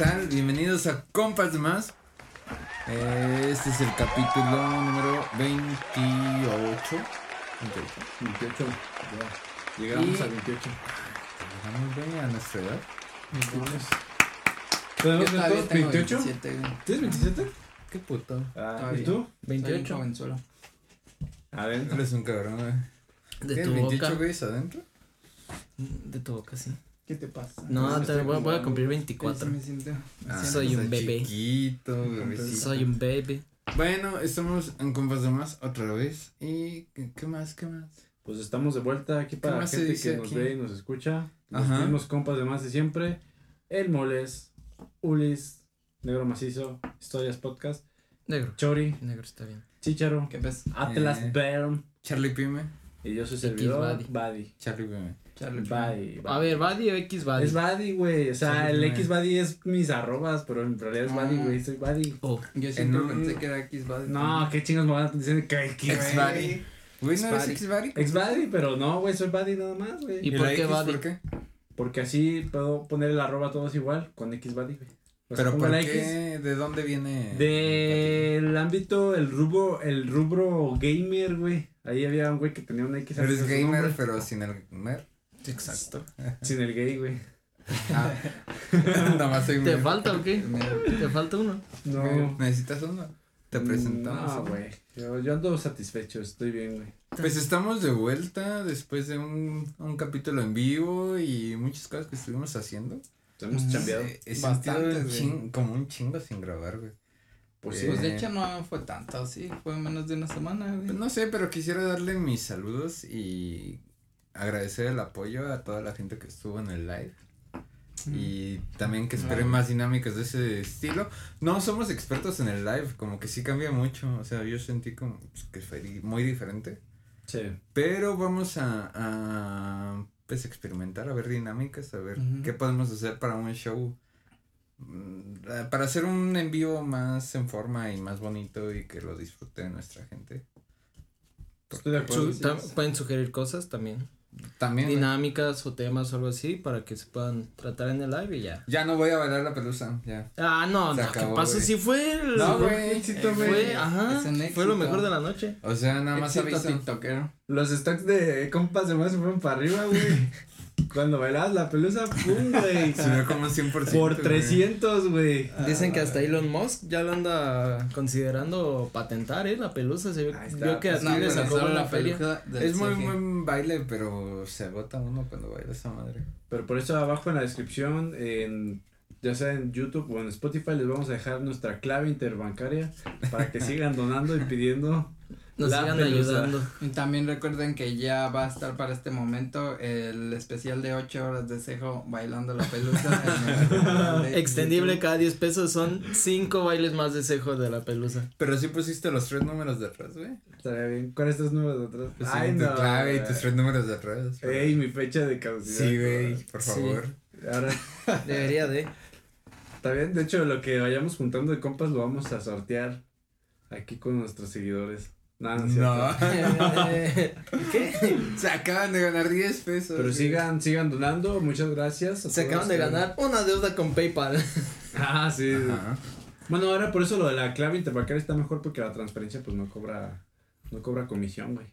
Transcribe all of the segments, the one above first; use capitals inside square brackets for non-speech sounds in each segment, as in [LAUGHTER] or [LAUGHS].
tal? Bienvenidos a Compas de Más. Eh, Este es el capítulo número 28. 28. Ya. Llegamos Y- a 28. Llegamos bien a nuestra edad. ¿Tenemos Yo todavía todos tengo 28? 27, güey. ¿Tienes 27? Qué puto. Ah. ¿Y tú? Soy un 28. Adentro. Eres un cabrón, güey. de ¿Tienes tu 28 boca. güeyes adentro? De tu boca, sí. ¿Qué te pasa? No, te voy, voy a cumplir Sí, 24. sí me siento- me Ah, siento- Soy un bebé. Chiquito, bebecito. Soy un baby. Bueno, estamos en Compas de Más otra vez. ¿Y qué, qué más? ¿Qué más? Pues estamos de vuelta aquí para la gente que nos ve y nos escucha. Los Ajá. mismos compas de más de siempre. El Moles, Ulis, Negro Macizo, Historias Podcast, Negro. Chori, Negro está bien. Chicharo, ¿Qué ves? Atlas Eh. Bern Charlie Pime. y yo soy servidor. Buddy. Charlie Pime. Charlie. Buddy. A ver, Buddy o X Buddy. Es Buddy, güey. O sea, Sí, el. X Buddy es mis arrobas, pero en realidad es Ah. Buddy, güey. Soy Buddy. Oh, Yo siempre un- pensé que era X Buddy. No, qué chingos me van a decir que X Buddy. Güey, ¿no eres. Ex Buddy? Ex Buddy, pero no, güey, soy Buddy nada más, güey. ¿Y por qué X, Buddy? ¿Por qué? Porque así puedo poner el arroba todos igual con X Buddy, güey. O sea, Pero ¿por la qué? ¿De dónde viene? Del ámbito, el rubro, el rubro gamer, güey. Ahí había un güey que tenía una X Eres gamer, nombre, pero sin el mer. Exacto. [LAUGHS] Sin el gay, güey. Ah. [LAUGHS] Nada más soy ¿Te falta o qué? [LAUGHS] ¿Te falta uno? No. ¿Necesitas uno? Te presentamos. No, güey. Yo, yo ando satisfecho, estoy bien, güey. Pues estamos de vuelta después de un, un capítulo en vivo y muchas cosas que estuvimos haciendo. Hemos Mm, chambeado. Eh, He Bastantes, sentido un güey. chin- como un chingo sin grabar, güey. Pues eh, Pues de Eh. hecho no fue tanto, sí. Fue menos de una semana, güey. Pues no sé, pero quisiera darle mis saludos y agradecer el apoyo a toda la gente que estuvo en el live. Y también que esperen más dinámicas de ese estilo. No somos expertos en el live, como que sí cambia mucho. O sea, yo sentí como pues, que fue muy diferente. Sí. Pero vamos a, a pues experimentar, a ver dinámicas, a ver qué podemos hacer para un show. mm, Para hacer un en vivo más en forma y más bonito y que lo disfrute nuestra gente. Estoy de acuerdo. Su- tam- pueden sugerir cosas también. También. Dinámicas o temas o algo así para que se puedan tratar en el live y ya. Ya no voy a bailar la pelusa, ya. Ah, no, Se no, ¿qué acabó, pasó? güey. Si fue el. No, fue- güey, éxito, Fue, güey. ajá. Es un Fue lo mejor de la noche. O sea, nada más Éxito aviso. tiktokero. Los stocks de compas de más se fueron para arriba, güey. [LAUGHS] Cuando bailabas la pelusa, pum, güey. [LAUGHS] Subió como un 100%. Por güey. 300, güey. Dicen que hasta Elon Musk ya lo anda considerando patentar, ¿eh? La pelusa. Se vio, que a ti No, le sacó la feria. Es muy buen baile, pero se agota uno cuando baila esa madre. Pero por eso abajo en la descripción, en, ya sea en YouTube o en Spotify, les vamos a dejar nuestra clave interbancaria para que sigan donando y pidiendo. Nos La sigan pelusa. ayudando. Y también recuerden que ya va a estar para este momento el especial de 8 horas de cejo bailando la pelusa. Extendible cada 10 pesos son 5 bailes más de cejo de la pelusa. Pero sí pusiste los tres números de atrás, güey. Estaría bien. ¿Cuáles estos números de atrás? Pues sí, tu clave y tus tres números de atrás. Ey, mi fecha de caducidad. Sí, güey, por Sí. favor. Ahora, [LAUGHS] Debería de. está bien. De hecho, lo que vayamos juntando de compas lo vamos a sortear aquí con nuestros seguidores. No, no, es cierto. [LAUGHS] ¿Qué? Se acaban de ganar 10 pesos. Pero sigan, sigan donando. Muchas gracias. Se acaban de que- ganar una deuda con PayPal. [LAUGHS] Ah, sí. Ajá. Bueno, ahora por eso lo de la clave interbancaria está mejor porque la transferencia pues no cobra no cobra comisión, güey.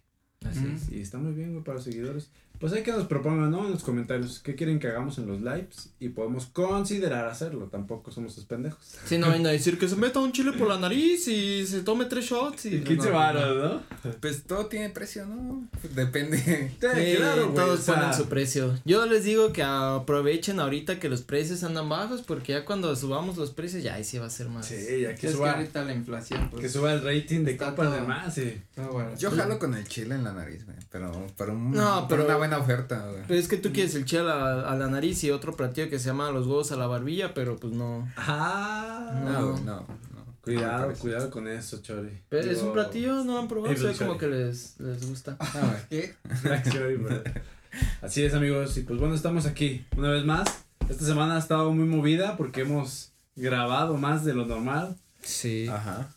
Así es. Y está muy bien, güey, para los seguidores. Pues hay que nos propongan, ¿no? En los comentarios qué quieren que hagamos en los lives y podemos considerar hacerlo. Tampoco somos los pendejos. Si no vayan a decir que se meta un chile por la nariz y se tome tres shots y. Y 15 varos, ¿no? Pues todo tiene precio, ¿no? Depende. Sí, [LAUGHS] claro, güey. todos o sea, ponen su precio. Yo les digo que aprovechen ahorita que los precios andan bajos porque ya cuando subamos los precios ya ahí sí va a ser más. Sí, ya Que es que suba, ahorita la inflación, pues. que suba el rating de todo- de más, sí. todo bueno. Yo jalo con el chile en la nariz, güey. Pero para, un, No, pero- una buena oferta, güey. Pero es que tú quieres el chile a la, a la nariz y otro platillo que se llama los huevos a la barbilla, pero pues no. Ah, No, no. no, no. Cuidado, cuidado con eso, Chori. Pero es un platillo, no lo han probado, ve como que les, les gusta. [LAUGHS] Ah. ¿Qué? [LAUGHS] Así es, amigos. Y pues bueno, estamos aquí una vez más. Esta semana ha estado muy movida porque hemos grabado más de lo normal. Sí. Ajá.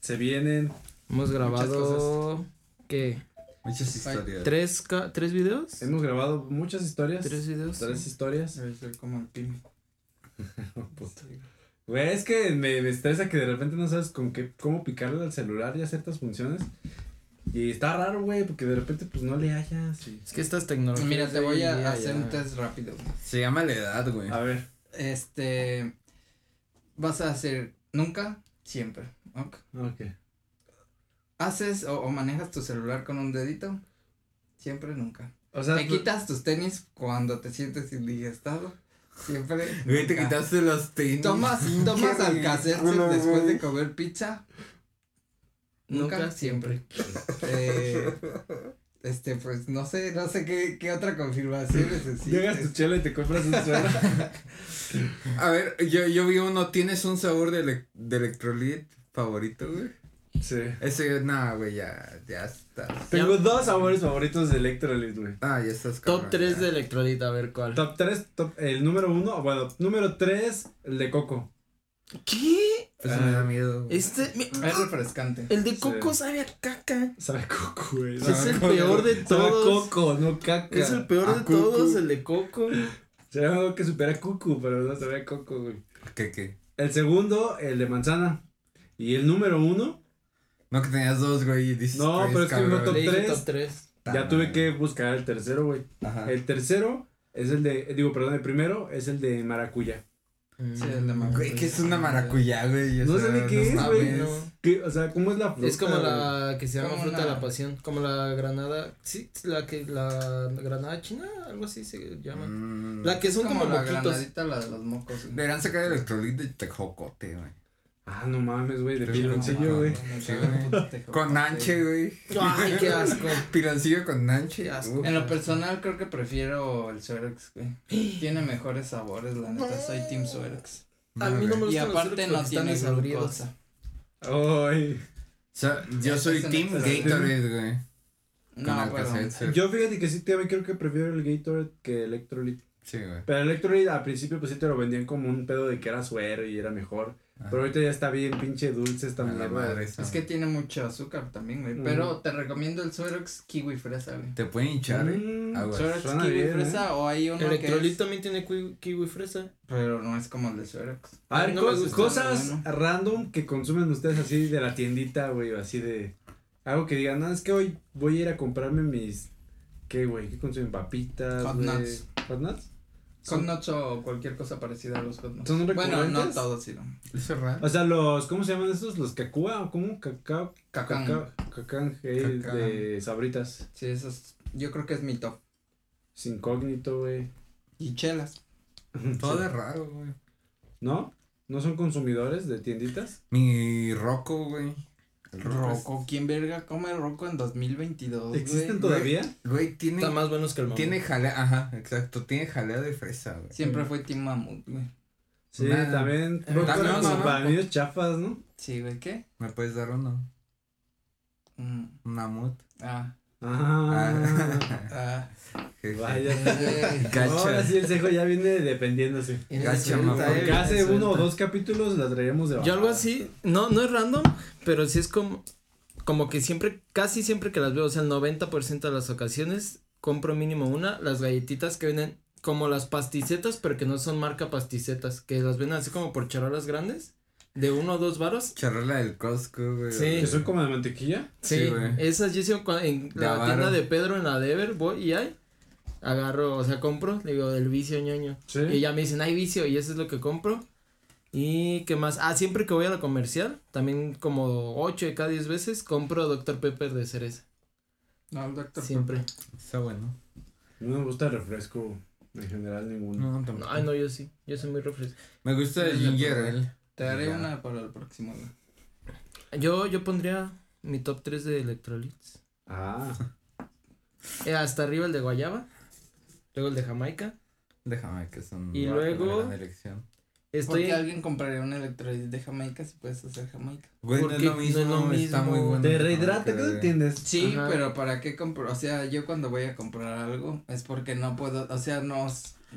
Se vienen. Hemos grabado. ¿Qué? Muchas historias. ¿Tres, ca- ¿Tres videos? Hemos grabado muchas historias. ¿Tres videos? Tres historias. Debe ser como el. [LAUGHS] Puta. Güey, es que me, me estresa que de repente no sabes con qué, cómo picarle al celular y a ciertas funciones. Y está raro, güey, porque de repente pues no le hallas. y- Es que estas tecnologías. Mira, te voy a hacer ya- un test rápido. Se llama la edad, güey. A ver. Este, vas a hacer nunca, siempre. ¿ok? Ok. ¿Haces o, o manejas tu celular con un dedito? Siempre, nunca. O sea, ¿Te quitas tus tenis cuando te sientes indigestado? Siempre. Güey, te quitaste los tenis. ¿Tomas, [LAUGHS] tomas al ridículo, después de comer pizza? Nunca, Nunca, siempre. Eh, este, pues no sé, no sé qué, qué otra confirmación necesitas. llegas tu chela y te compras un suelo. [LAUGHS] A ver, yo, yo vi uno, ¿tienes un sabor de, ele- de electrolit favorito, güey? Sí. Ese, nada, güey, ya, ya estás. Tengo dos sabores favoritos de Electrolyte, güey. Ah, ya estás Top cabrón, 3 ya. de electrolita, a ver cuál. Top 3, top, el número 1, bueno, número 3, el de coco. ¿Qué? Eso me da miedo. güey. Este. mi- Es refrescante. El de Sí. coco sabe a caca. Sabe a coco, güey. Es Sabe el coco. peor de Sabe a todos. coco, no caca. Es el peor A de cucu. todos, el de coco. Se llama algo que supera a cucu, pero no sabe a coco, güey. ¿Qué, qué? El segundo, el de manzana. Y el número uno, No, que tenías dos, güey, y dices No, tres, pero es que cabrón. uno top Le dije tres. top 3. ya tuve que buscar el tercero, güey. Ajá. El tercero es el de, digo, perdón, el primero es el de maracuyá. Sí, el de maracuyá. Güey, que es una maracuyá, güey. o No sea, sé ni qué es, mames. güey. no. ¿Qué? O sea, ¿cómo es la fruta? Es como la que se llama Como fruta de la pasión, como la granada, sí, la que la granada china, algo así se llama. Mm. La que son como, como, la moquitos. granadita, la de los mocos. güey. Deberían sacar el electrolit de tejocote, güey. Ah, no mames, güey, de piloncillo, güey. Con nanche, güey. Ay, qué asco. [LAUGHS] Piloncillo con nanche. Asco. Uf. En lo personal creo que prefiero el Suerex, güey. Tiene mejores sabores, la neta, soy team Suerex. A mí no me Y gustan los aparte no tiene glucosa. Ay. O sea, yo soy Team Gatorade, güey. No. Yo fíjate que sí, también creo que prefiero el Gatorade que el Electrolyte. Sí, güey. Pero el Electrolyte al principio pues sí te lo vendían como un pedo de que era suero y era mejor. Ajá. Pero ahorita ya está bien pinche dulce esta mierda. madre esa. es que tiene mucho azúcar también, güey. Mm. Pero te recomiendo el Suerex kiwi fresa, güey. Te pueden hinchar, eh. Mm, Aguas. Suerex suena kiwi bien, fresa o hay uno Electrolit que es, también tiene kiwi, kiwi fresa. pero no es como el de Suerex. A ver, No gusta, cosas bueno. random que consumen ustedes así de la tiendita, güey, o así de algo que digan, no, es que hoy voy a ir a comprarme mis ¿qué, güey? ¿Qué consumen? Papitas, Hot güey? nuts. ¿Hot nuts? Nuts o cualquier cosa parecida a los hot nuts. ¿Son Bueno, no todos, sino. Eso es raro. O sea, los ¿cómo se llaman estos? Los cacúa o cómo? Cacao, Cacán. cacao, cacán Cacán. de sabritas. Sí, esos, yo creo que es mi top. Es incógnito, güey. Y chelas. Todo Sí. es raro, güey. ¿No? ¿No son consumidores de tienditas? Mi Rocco, güey. El Rocco. ¿quién verga come Roco en 2022? güey? ¿Existen güey. todavía? Güey, tiene. Están más buenos que el mamón. Tiene jalea, ajá, exacto. Tiene jalea de fresa, güey. Siempre fue Team Mamut, güey. Sí, Nah. también. Roco también, como no, para no. niños chafas, ¿no? Sí, güey, ¿qué? ¿Me puedes dar uno? Mm, Un mamut. ah, Ah. ah. Jeje. Vaya. Gacha. [LAUGHS] Ahora sí el cejo ya viene defendiéndose. Gacha, mamón. eh, Porque hace uno o dos capítulos la traíamos de Yo algo así, no, no es random, pero sí es como, como que siempre, casi siempre que las veo, o sea, el 90% de las ocasiones, compro mínimo una, las galletitas que vienen como las pasticetas, pero que no son marca pasticetas, que las venden así como por charolas grandes, de uno o dos varos. Charrola del Costco, güey. Sí. ¿Que son como de mantequilla? Sí, Sí, güey. esas yo en la tienda de Pedro en la Dever, voy y hay, agarro, o sea, compro, le digo, del vicio ñoño. Sí. Y ya me dicen, hay vicio, y eso es lo que compro. Y qué más, ah, siempre que voy a la comercial, también como 8 de cada 10 veces, compro Dr. Pepper de cereza. No, el doctor. Siempre. Está bueno. No me gusta el refresco en general ninguno. No, tampoco. Ay, no, yo sí, yo soy muy refresco. Me gusta el ginger ale. Te daré Ya. una para el próximo, güey. Yo, yo pondría mi top 3 de electrolitos. Ah. [LAUGHS] Eh, hasta arriba el de guayaba, luego el de Jamaica. Déjame que es un Y luego- gran elección. Estoy Porque alguien compraría un electrolit de Jamaica si puedes hacer Jamaica. Güey, no es Porque lo no es mismo, está muy bueno. Te rehidrata, ¿qué no entiendes? Sí, Ajá. pero ¿para qué compro? O sea, yo cuando voy a comprar algo es porque no puedo, o sea, no,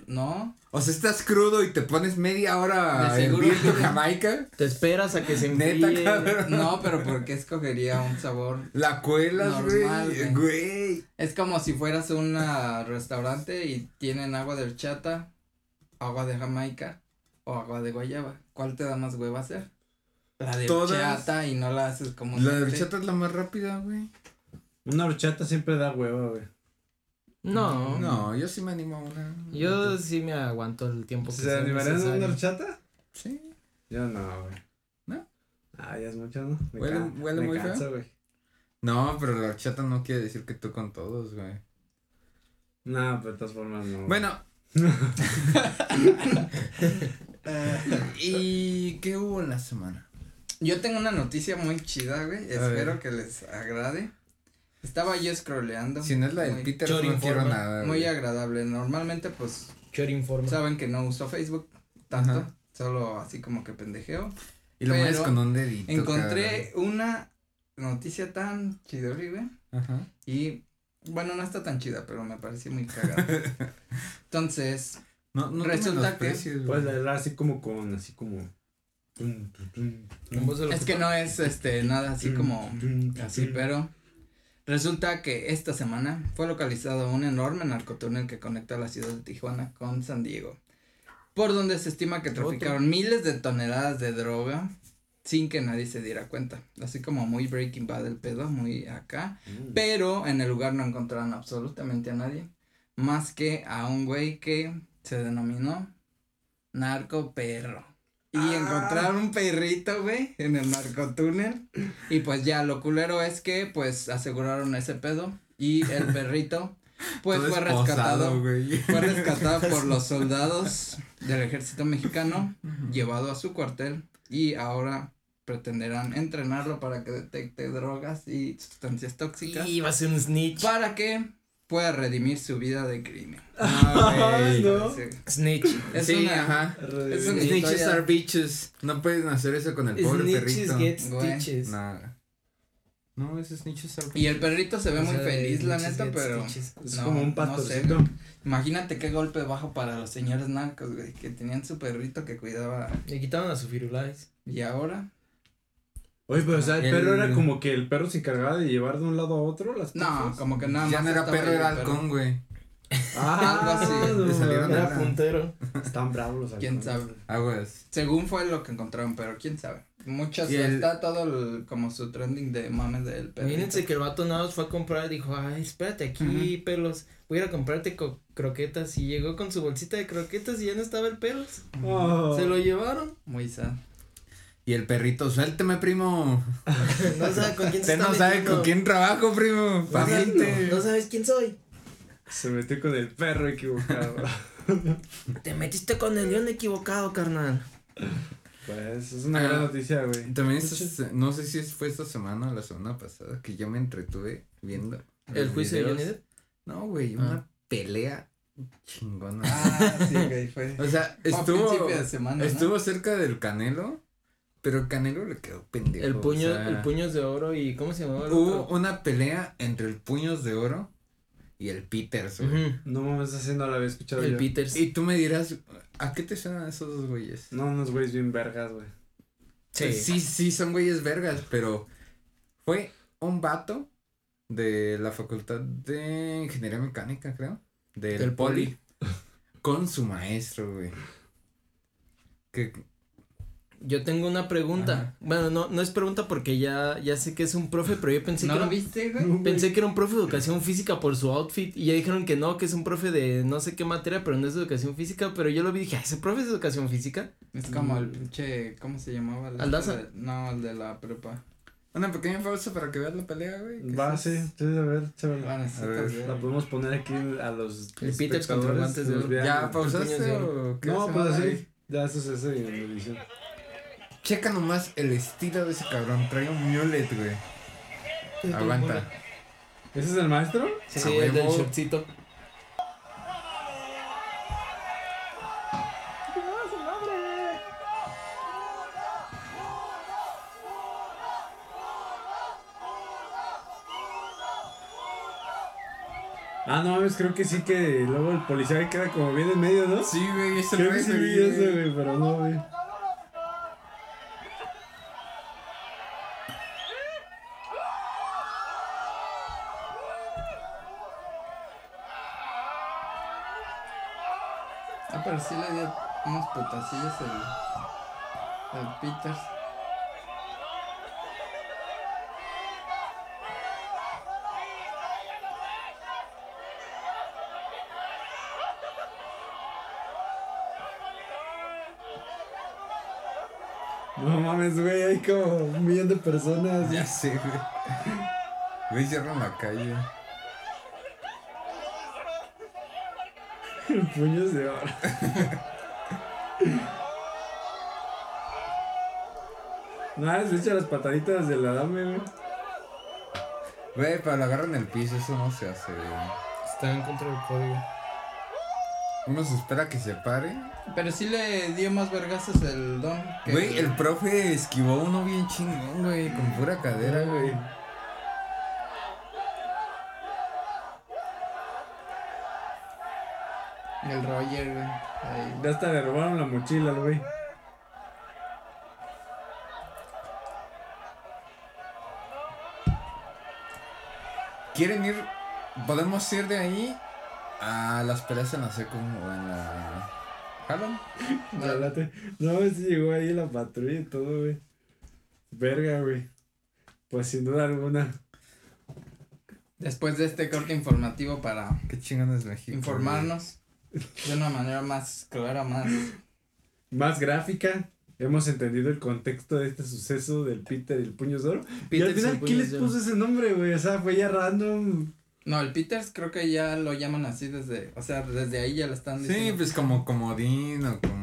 no. O sea, estás crudo y te pones media hora tu jamaica. [LAUGHS] Te esperas a que se Neta, enfríe. cabrón. No, pero ¿por qué escogería un sabor? La cuelas, Normal, güey. güey. Güey. Es como si fueras a un restaurante y tienen agua de horchata, agua de Jamaica o agua de guayaba. ¿Cuál te da más hueva hacer? La de Todas. horchata y no la haces como La de horchata es la más rápida, güey. Una horchata siempre da hueva, güey. No. No, yo sí me animo a una. Yo sí me aguanto el tiempo que ¿Se sea animarían a una horchata? Sí. Yo no, güey. ¿No? Ah, ya es mucho, ¿no? Me Huele- can- huele me muy feo. No, pero la horchata no quiere decir que tú con todos, güey. No, pero de todas formas no. Bueno. [LAUGHS] ¿Y qué hubo en la semana? Yo tengo una noticia muy chida, güey. A Espero ver. que les agrade. Estaba yo scrolleando. Si no es la del muy, Peter, no quiero informa. nada. muy güey. agradable. Normalmente, pues, Chor informa. saben que no uso Facebook tanto. Ajá. Solo así como que pendejeo. Y lo mueves pero con un dedito. Encontré una noticia tan chidori, güey. Ajá. Y bueno, no está tan chida, pero me pareció muy cagada. [LAUGHS] Entonces, No, no Resulta que- Pues Puedes leerla así como con, así como. tum, tum, tum, es que no es este nada así tum, como tum, así, tum. pero resulta que esta semana fue localizado un enorme narcotúnel que conecta la ciudad de Tijuana con San Diego, por donde se estima que traficaron miles de toneladas de droga sin que nadie se diera cuenta, así como muy Breaking Bad el pedo, muy acá. Mm. Pero en el lugar no encontraron absolutamente a nadie. Más que a un güey que se denominó Narco Perro. Y Ah. encontraron un perrito, güey, en el narcotúnel. Y pues ya, lo culero es que, pues, aseguraron ese pedo. Y el perrito, pues, Todo fue esposado, rescatado. güey. Fue rescatado [LAUGHS] por los soldados del ejército mexicano, llevado a su cuartel. Y ahora pretenderán entrenarlo para que detecte drogas y sustancias tóxicas Y va a ser un snitch. para que pueda redimir su vida de crimen. [LAUGHS] Ah, no. Sí. Snitch. Es sí, una- ajá. es Snitches historia- are bitches. No pueden hacer eso con el pobre Snitches perrito. get stitches. No, es snitches are bitches. Y el perrito se ve O muy sea, feliz, la neta, pero stitches. Es no, como un no sé, imagínate qué golpe bajo para los señores narcos, güey, que tenían su perrito que cuidaba Le quitaron a su firulais. y ahora Oye, pero o sea, el, El- perro era como que el perro se encargaba de llevar de un lado a otro las no, cosas. como que nada ya más no era perro, era perro. halcón, güey. Ah, Algo así. no. Era puntero. Están bravos los ¿Quién sabe? Aguas. Según fue lo que encontraron, pero quién sabe. Muchas Y el- está todo el, como su trending de mames del perrito. Imagínense que el vato nada más fue a comprar y dijo, ay, espérate aquí, pelos, voy a ir a comprarte co- croquetas. Y llegó con su bolsita de croquetas y ya no estaba el pelos. Oh. Se lo llevaron. Muy sad. Y el perrito, suélteme, primo. [LAUGHS] No sabe con quién Usted no sabe metiendo. con quién trabajo, primo. No sabe-. No sabes quién soy. Se metió con el perro equivocado. [LAUGHS] Te metiste con el león equivocado, carnal. pues es una Ah, gran noticia, güey. También esta- no sé si fue esta semana o la semana pasada que yo me entretuve viendo. ¿El juicio de. Johnny Depp? No, güey, Ah. una pelea chingona. Ah, sí, güey, fue. O sea, estuvo, principio de semana, ¿no? estuvo cerca del Canelo, pero el Canelo le quedó pendejo. El puño, o sea, el puños de oro y ¿cómo se llamaba Hubo otro? una pelea entre el Puños de Oro y el Peters, güey. Ujú, No mames, así no la había escuchado El yo. Peters. Y tú me dirás, ¿a qué te suenan esos dos güeyes? No, unos güeyes bien vergas, güey. Sí. Sí, sí, son güeyes vergas, pero fue un vato de la facultad de ingeniería mecánica, creo, del, Del poli, con su maestro, güey. Que Yo tengo una pregunta. Ajá. Bueno, no, no es pregunta porque ya, ya sé que es un profe, pero yo pensé ¿No que lo era, viste, güey? pensé que era un profe de educación física por su outfit. Y ya dijeron que no, que es un profe de no sé qué materia, pero no es de educación física. Pero yo lo vi y dije, "Ah, ¿ese profe es de educación física? Es como el pinche, ¿cómo se llamaba? El ¿Aldaza? de- No, el de la prepa. una pequeña pausa para que veas la pelea, güey. Va, sí sí, a ver, chévere. Ah, necesitas A ver, ver. La podemos poner aquí a los contra espectadores, guantes de. ¿Ya pausaste o qué No, se pues va así. Ya eso es eso y. Checa nomás el estilo de ese cabrón, trae un mullet, güey. Aguanta. ¿Ese es el maestro? Sí, A el del shortcito. Ah, no mames, creo que sí que luego el policía queda como bien en medio, ¿no? Sí, güey, es el Creo que sí vi eso, güey, pero no, güey. Pero sí le dio Unos putacillos el. El Peters. No mames, güey, hay como un millón de personas. Ya sé, güey. Güey, cierran la calle. [LAUGHS] Puños de oro. Nada, se echa las pataditas del adame, güey. Güey, pero lo agarran en el piso, eso no se hace, güey. Está en contra del código. Uno se espera que se pare. Pero sí le dio más vergazos el don. que Güey, el profe esquivó uno bien chingón, güey, con pura cadera, güey. El Roger, güey. Ahí. Ya hasta le robaron la mochila al güey. ¿Quieren ir? ¿Podemos ir de ahí a las peleas en la secu o en la... ¿Jalan? [LAUGHS] La late. No, sí llegó ahí la patrulla y todo, güey. Verga, güey. Pues sin duda alguna. Después de este corte informativo para Qué chingón es México. informarnos de una manera más clara, más. Más gráfica. Hemos entendido el contexto de este suceso del Peter y el Puños de Oro. y Peter al final, sin ¿qué puños les puso ese nombre, güey? O sea, fue ya random. No, el Peters creo que ya lo llaman así desde. O sea, desde ahí ya lo están Sí, diciendo. pues como comodín o como...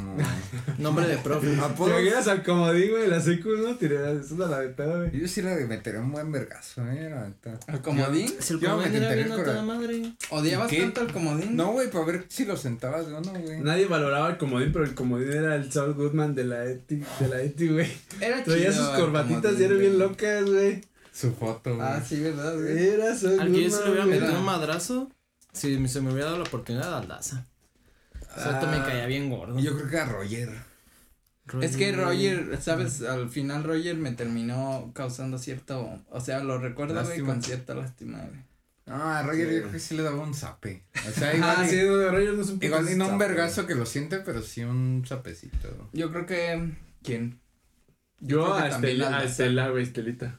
Nombre de profe. [LAUGHS] ¿Te Apodos. imaginas al comodín, güey? La secu, ¿no? Tiré, es una la de pedo, güey. Yo sí le meteré un buen vergazo, eh, la neta. ¿El comodín? Si el comodín era bien a toda madre. ¿Odiabas tanto al comodín? No, güey, para ver si lo sentabas de uno, güey. Nadie valoraba el comodín, pero el comodín era el Saul Goodman de la Eti, de la Eti, güey. Era Traía sus corbatitas comodín, y eran bien locas, güey. Su foto, güey. Ah, sí, ¿verdad, güey? Era Saul Al que yo se le hubiera metido un madrazo, si se me hubiera dado la oportunidad, al Soto me Ah. caía bien gordo. Yo creo que a Roger. Es que Roger, ¿sabes? Al final Roger me terminó causando cierto. O sea, lo recuerdo, güey, con cierta lástima, güey. Ah, a Roger Sí. yo creo que sí le daba un zape. O sea, igual, Ah, y- sí, Roger no es un igual y no un vergazo que lo siente, pero sí un zapecito. Yo creo que. ¿Quién? Yo a Estela, a Estela, güey, Estelita.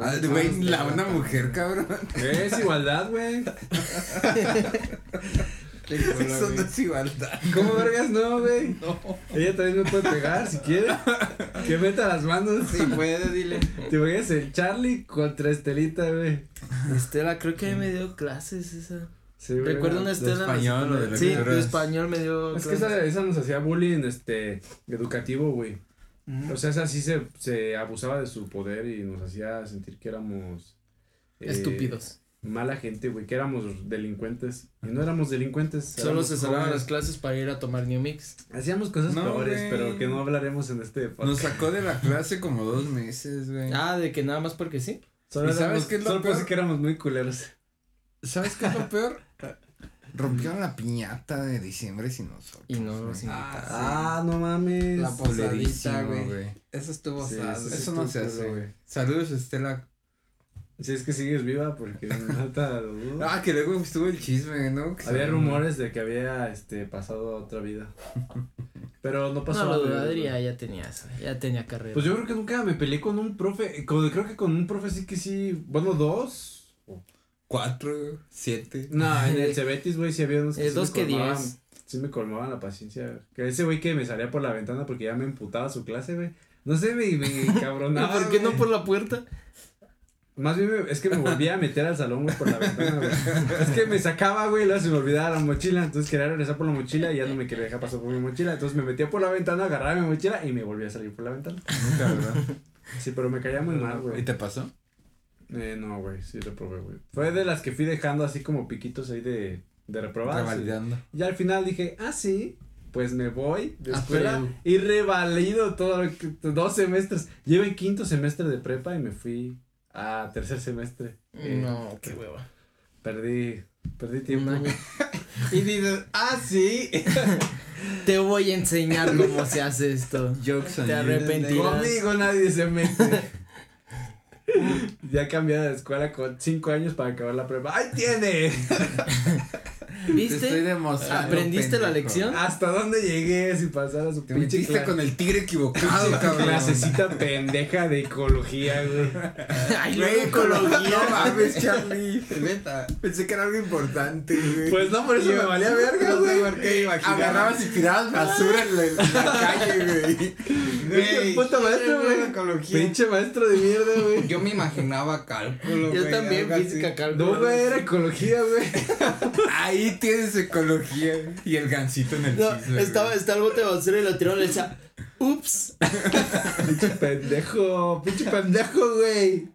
Ah, güey, la una mujer, cabrón. Es igualdad, güey. [LAUGHS] Qué culo, Eso güey. no es igualdad. ¿Cómo vergas no, güey? No. Ella también me puede pegar si quiere. Que meta las manos. Si puede, dile. Te imaginas el Charlie contra Estelita, güey. Estela, creo que me dio clases esa. Sí, güey. Recuerdo una Estela. la español o de. Sí, de español me dio. Es que esa, esa nos hacía bullying, este, educativo, güey. O sea, esa sí se, se abusaba de su poder y nos hacía sentir que éramos... eh, Estúpidos. Mala gente, güey, que éramos delincuentes. Y no éramos delincuentes. Solo éramos se jóvenes. las clases para ir a tomar New Mix. Hacíamos cosas No, peores, pero que no hablaremos en este podcast. Nos sacó de la clase como dos meses, güey. Ah, de que nada más porque sí. Solo ¿Y sabes éramos- qué es lo Solo peor? que éramos muy culeros. ¿Sabes qué es lo [LAUGHS] peor? Rompieron la piñata de diciembre sin nosotros. Y no los invitaron. Ah, no mames. La posadita, güey. Eso estuvo Sí, sad. Eso no se hace, güey. Saludos, Estela. Si es que sigues viva, porque neta lo dudo. Ah, que luego estuvo el chisme, ¿no? Que Había se- rumores de que había este pasado a otra vida. [LAUGHS] Pero no pasó No, a lo de mayores, Adri ya, ya tenía eso. Ya tenía carrera. Pues yo creo que nunca me peleé con un profe. eh, con- creo que con un profe sí que sí. Bueno, dos. Cuatro, siete. No, [LAUGHS] en el Cebetis, güey, sí había unos Eh, sí dos me que colmaban- diez. Sí me colmaban la paciencia. Que ese güey que me salía por la ventana porque ya me emputaba su clase, güey. No sé, me, me [LAUGHS] cabronaba. ¿Por qué no por la puerta? Más bien es que me volvía a meter al salón, güey, por la ventana, güey. Es que me sacaba, güey, y luego se me olvidaba la mochila. Entonces quería regresar por la mochila y ya no me quería dejar pasar por mi mochila. Entonces me metía por la ventana, agarraba mi mochila y me volvía a salir por la ventana. Nunca, ¿verdad? Sí, pero me caía muy mal, ¿Y güey. te pasó? Eh, no, güey, sí reprobé, güey. Fue de las que fui dejando así como piquitos ahí de, de reprobar. Revalidando. Y al final dije, ah, sí, pues me voy de A escuela y revalido todo, lo dos semestres. Llevo en quinto semestre de prepa y me fui a tercer semestre. Eh, No, qué hueva. Perdí, perdí tiempo. [LAUGHS] Y dices, ah, sí. [LAUGHS] Te voy a enseñar cómo se hace esto. Jokes Te arrepentirás. Conmigo nadie se mete. [LAUGHS] ya cambié de escuela con cinco años para acabar la prepa. ¡Ahí tiene! Te estoy ¿Viste? demostrando. ¿Aprendiste la lección? ¿Hasta dónde llegué si pasara su Te pinche metiste con el tigre equivocado, cabrón. clasecita pendeja de ecología, güey. [LAUGHS] Ay, Güey, ecología. No mames, Charlie. [LAUGHS] Neta. Pensé que era algo importante, güey. Pues no, por eso me valía verga, güey. por qué imaginaba. Agarrabas y tirabas basura en la, en la [LAUGHS] calle, güey. Pinche puto maestro, güey. Ecología. Pinche maestro de mierda, güey. Yo me imaginaba cálculo, Yo güey, también, algo así. física, cálculo. No, güey, era ecología, güey. Ahí tienes ecología. Y el gancito en el No, piso. estaba, güey. está el bote de basura y lo tiró y le decía, ups, [LAUGHS] Pinche pendejo. Pinche pendejo, güey.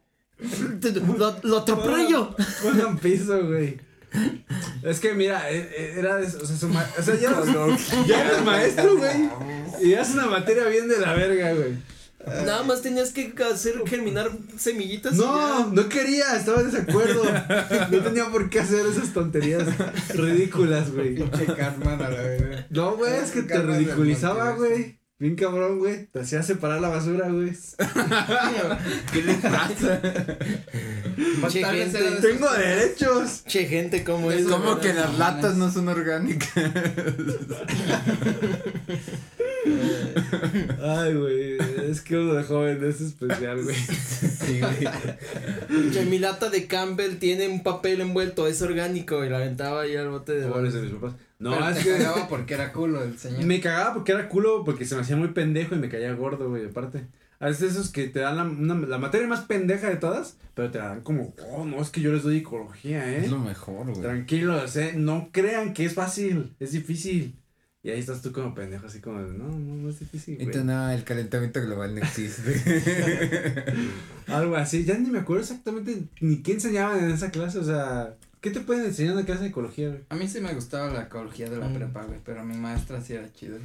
lo, lo atropello. Pongan piso, güey. Es que mira, eh, eh, era de, o sea, su ma- o sea, ya, eras- ya eres maestro, güey. Y es una materia bien de la verga, güey. Nada más tenías que hacer germinar semillitas. No, no quería, estaba en desacuerdo. No tenía por qué hacer esas tonterías ridículas, güey. Pinche Cartman a la verga. No, güey, es que te ridiculizaba, güey. Bien cabrón, güey. Te hacía separar la basura, güey. ¿Qué le pasa? Che, gente, Tengo derechos. che, gente, ¿cómo es? ¿Cómo ¿verdad? que las latas no son orgánicas? [LAUGHS] Ay, güey. Es que uno de joven es especial, güey. Sí, güey. Mi lata de Campbell tiene un papel envuelto, es orgánico. Y la aventaba ahí al bote de Pobres de mis papás. No, Pero es te que. cagaba porque era culo el señor. Me cagaba porque era culo, porque se me hacía muy pendejo y me caía gordo, güey, aparte. A veces esos que te dan la, una- la materia más pendeja de todas, pero te la dan como, oh, no, es que yo les doy ecología, ¿eh? Es lo mejor, güey. Tranquilos, ¿eh? No crean que es fácil, es difícil. Y ahí estás tú como pendejo, así como, no, no, no es difícil, güey. Entonces, no, el calentamiento global no existe. [LAUGHS] Algo así, ya ni me acuerdo exactamente ni qué enseñaban en esa clase, o sea, ¿qué te pueden enseñar en una clase de ecología, güey? A mí sí me gustaba la ecología de la Mm. prepa, güey, pero mi maestra sí era chida.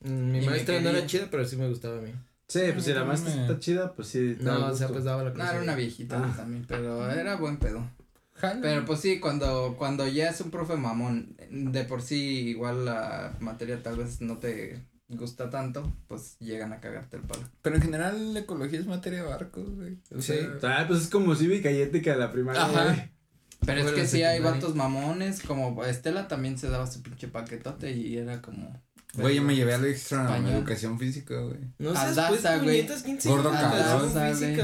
Mm, Mi Y maestra no era chida, pero sí me gustaba a mí. Sí, pues si la maestra mames. está chida, pues sí. No, o sea, pues daba la No, clase. era una viejita Ah. también, pero era buen pedo. Pero pues sí, cuando, cuando ya es un profe mamón, de por sí igual la materia tal vez no te gusta tanto, pues llegan a cagarte el palo. Pero en general la ecología es materia de barcos, güey. O Sí. sea, Ah, pues es como cívica y ética de la primaria, Ajá. güey. Pero es que sí hay vatos mamones, como Estela también se daba su pinche paquetote y era como... Güey, yo me llevé al extra Español. educación física, güey. No Aldaza, pues, güey. puñetas, ¿quién se Gordo cabrón,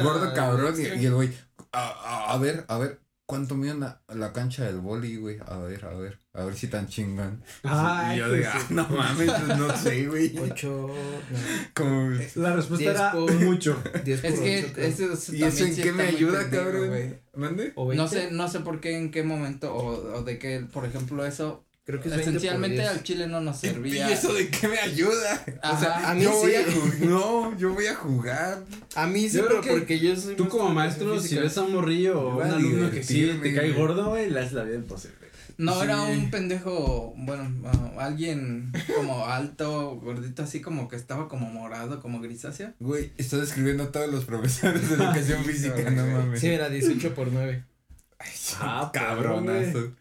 Gordo cabrón. Y, el güey, a, a, a ver, a ver, ¿cuánto mide la, la cancha del boli, güey? A ver, a ver, a ver si tan chingón. Ay, y yo pues ah, sí. no mames, pues, no sé, güey. Ocho, no, Como, La respuesta Diez era por- mucho. diez Es por que ocho, eso, eso ¿Y eso en sí qué me ayuda, cabrón? ¿Mande? No 20. sé, no sé por qué, en qué momento, o, o de qué, por ejemplo, eso, Creo que es 20 por esencialmente 10. al chile no nos servía. ¿Y eso de qué me ayuda? o sea, A mí yo voy sí. a jugar. No, yo voy a jugar. A mí sí, Yo pero creo que porque yo soy Tú como maestro, si ves a un morrillo o Voy un a alumno que sí te cae gordo, güey, le haces la vida imposible. No, Sí. era un pendejo, bueno, alguien como alto, gordito, así como que estaba como morado, como grisáceo. Güey, estás describiendo a todos los profesores de educación [LAUGHS] física, no mames. Sí, era 18 por 9. Ah, cabronazo.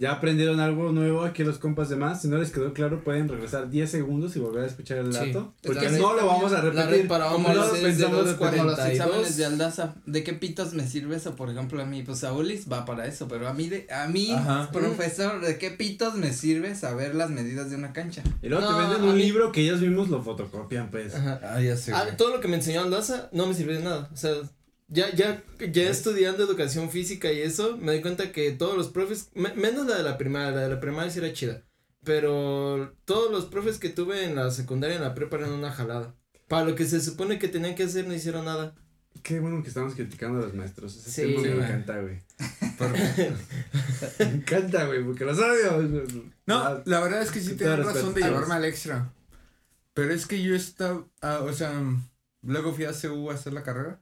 Ya aprendieron algo nuevo aquí los compas de más. Si no les quedó claro, pueden regresar 10 segundos y volver a escuchar el Sí. dato. Es Porque no lo vamos a repetir. para los es de pensamos de Como los 2.42. exámenes de Aldaza, ¿de qué pitos me sirve eso? Por ejemplo, a mí, pues a Ulis va para eso, pero a mí, de, a mí, Ajá. profesor, ¿de qué pitos me sirve saber las medidas de una cancha? Y luego No, te venden un mí- libro que ellos mismos lo fotocopian, pues. Ajá. Ah, ya sé. Ah, todo lo que me enseñó Aldaza no me sirvió de nada. O sea, ya, ya, ya estudiando educación física y eso, me di cuenta que todos los profes, me- menos la de la primaria, la de la primaria sí era chida. Pero todos los profes que tuve en la secundaria en la prepa eran una jalada. Para lo que se supone que tenían que hacer no hicieron nada. Qué bueno que estamos criticando a los maestros. Ese Sí, tema me güey. encanta, güey. [LAUGHS] Por- Me encanta, güey, porque los odio. No, Ah, la verdad es que sí todo razón de llevarme al extra. Pero es que yo estaba, ah, o sea, luego fui a CU a hacer la carrera.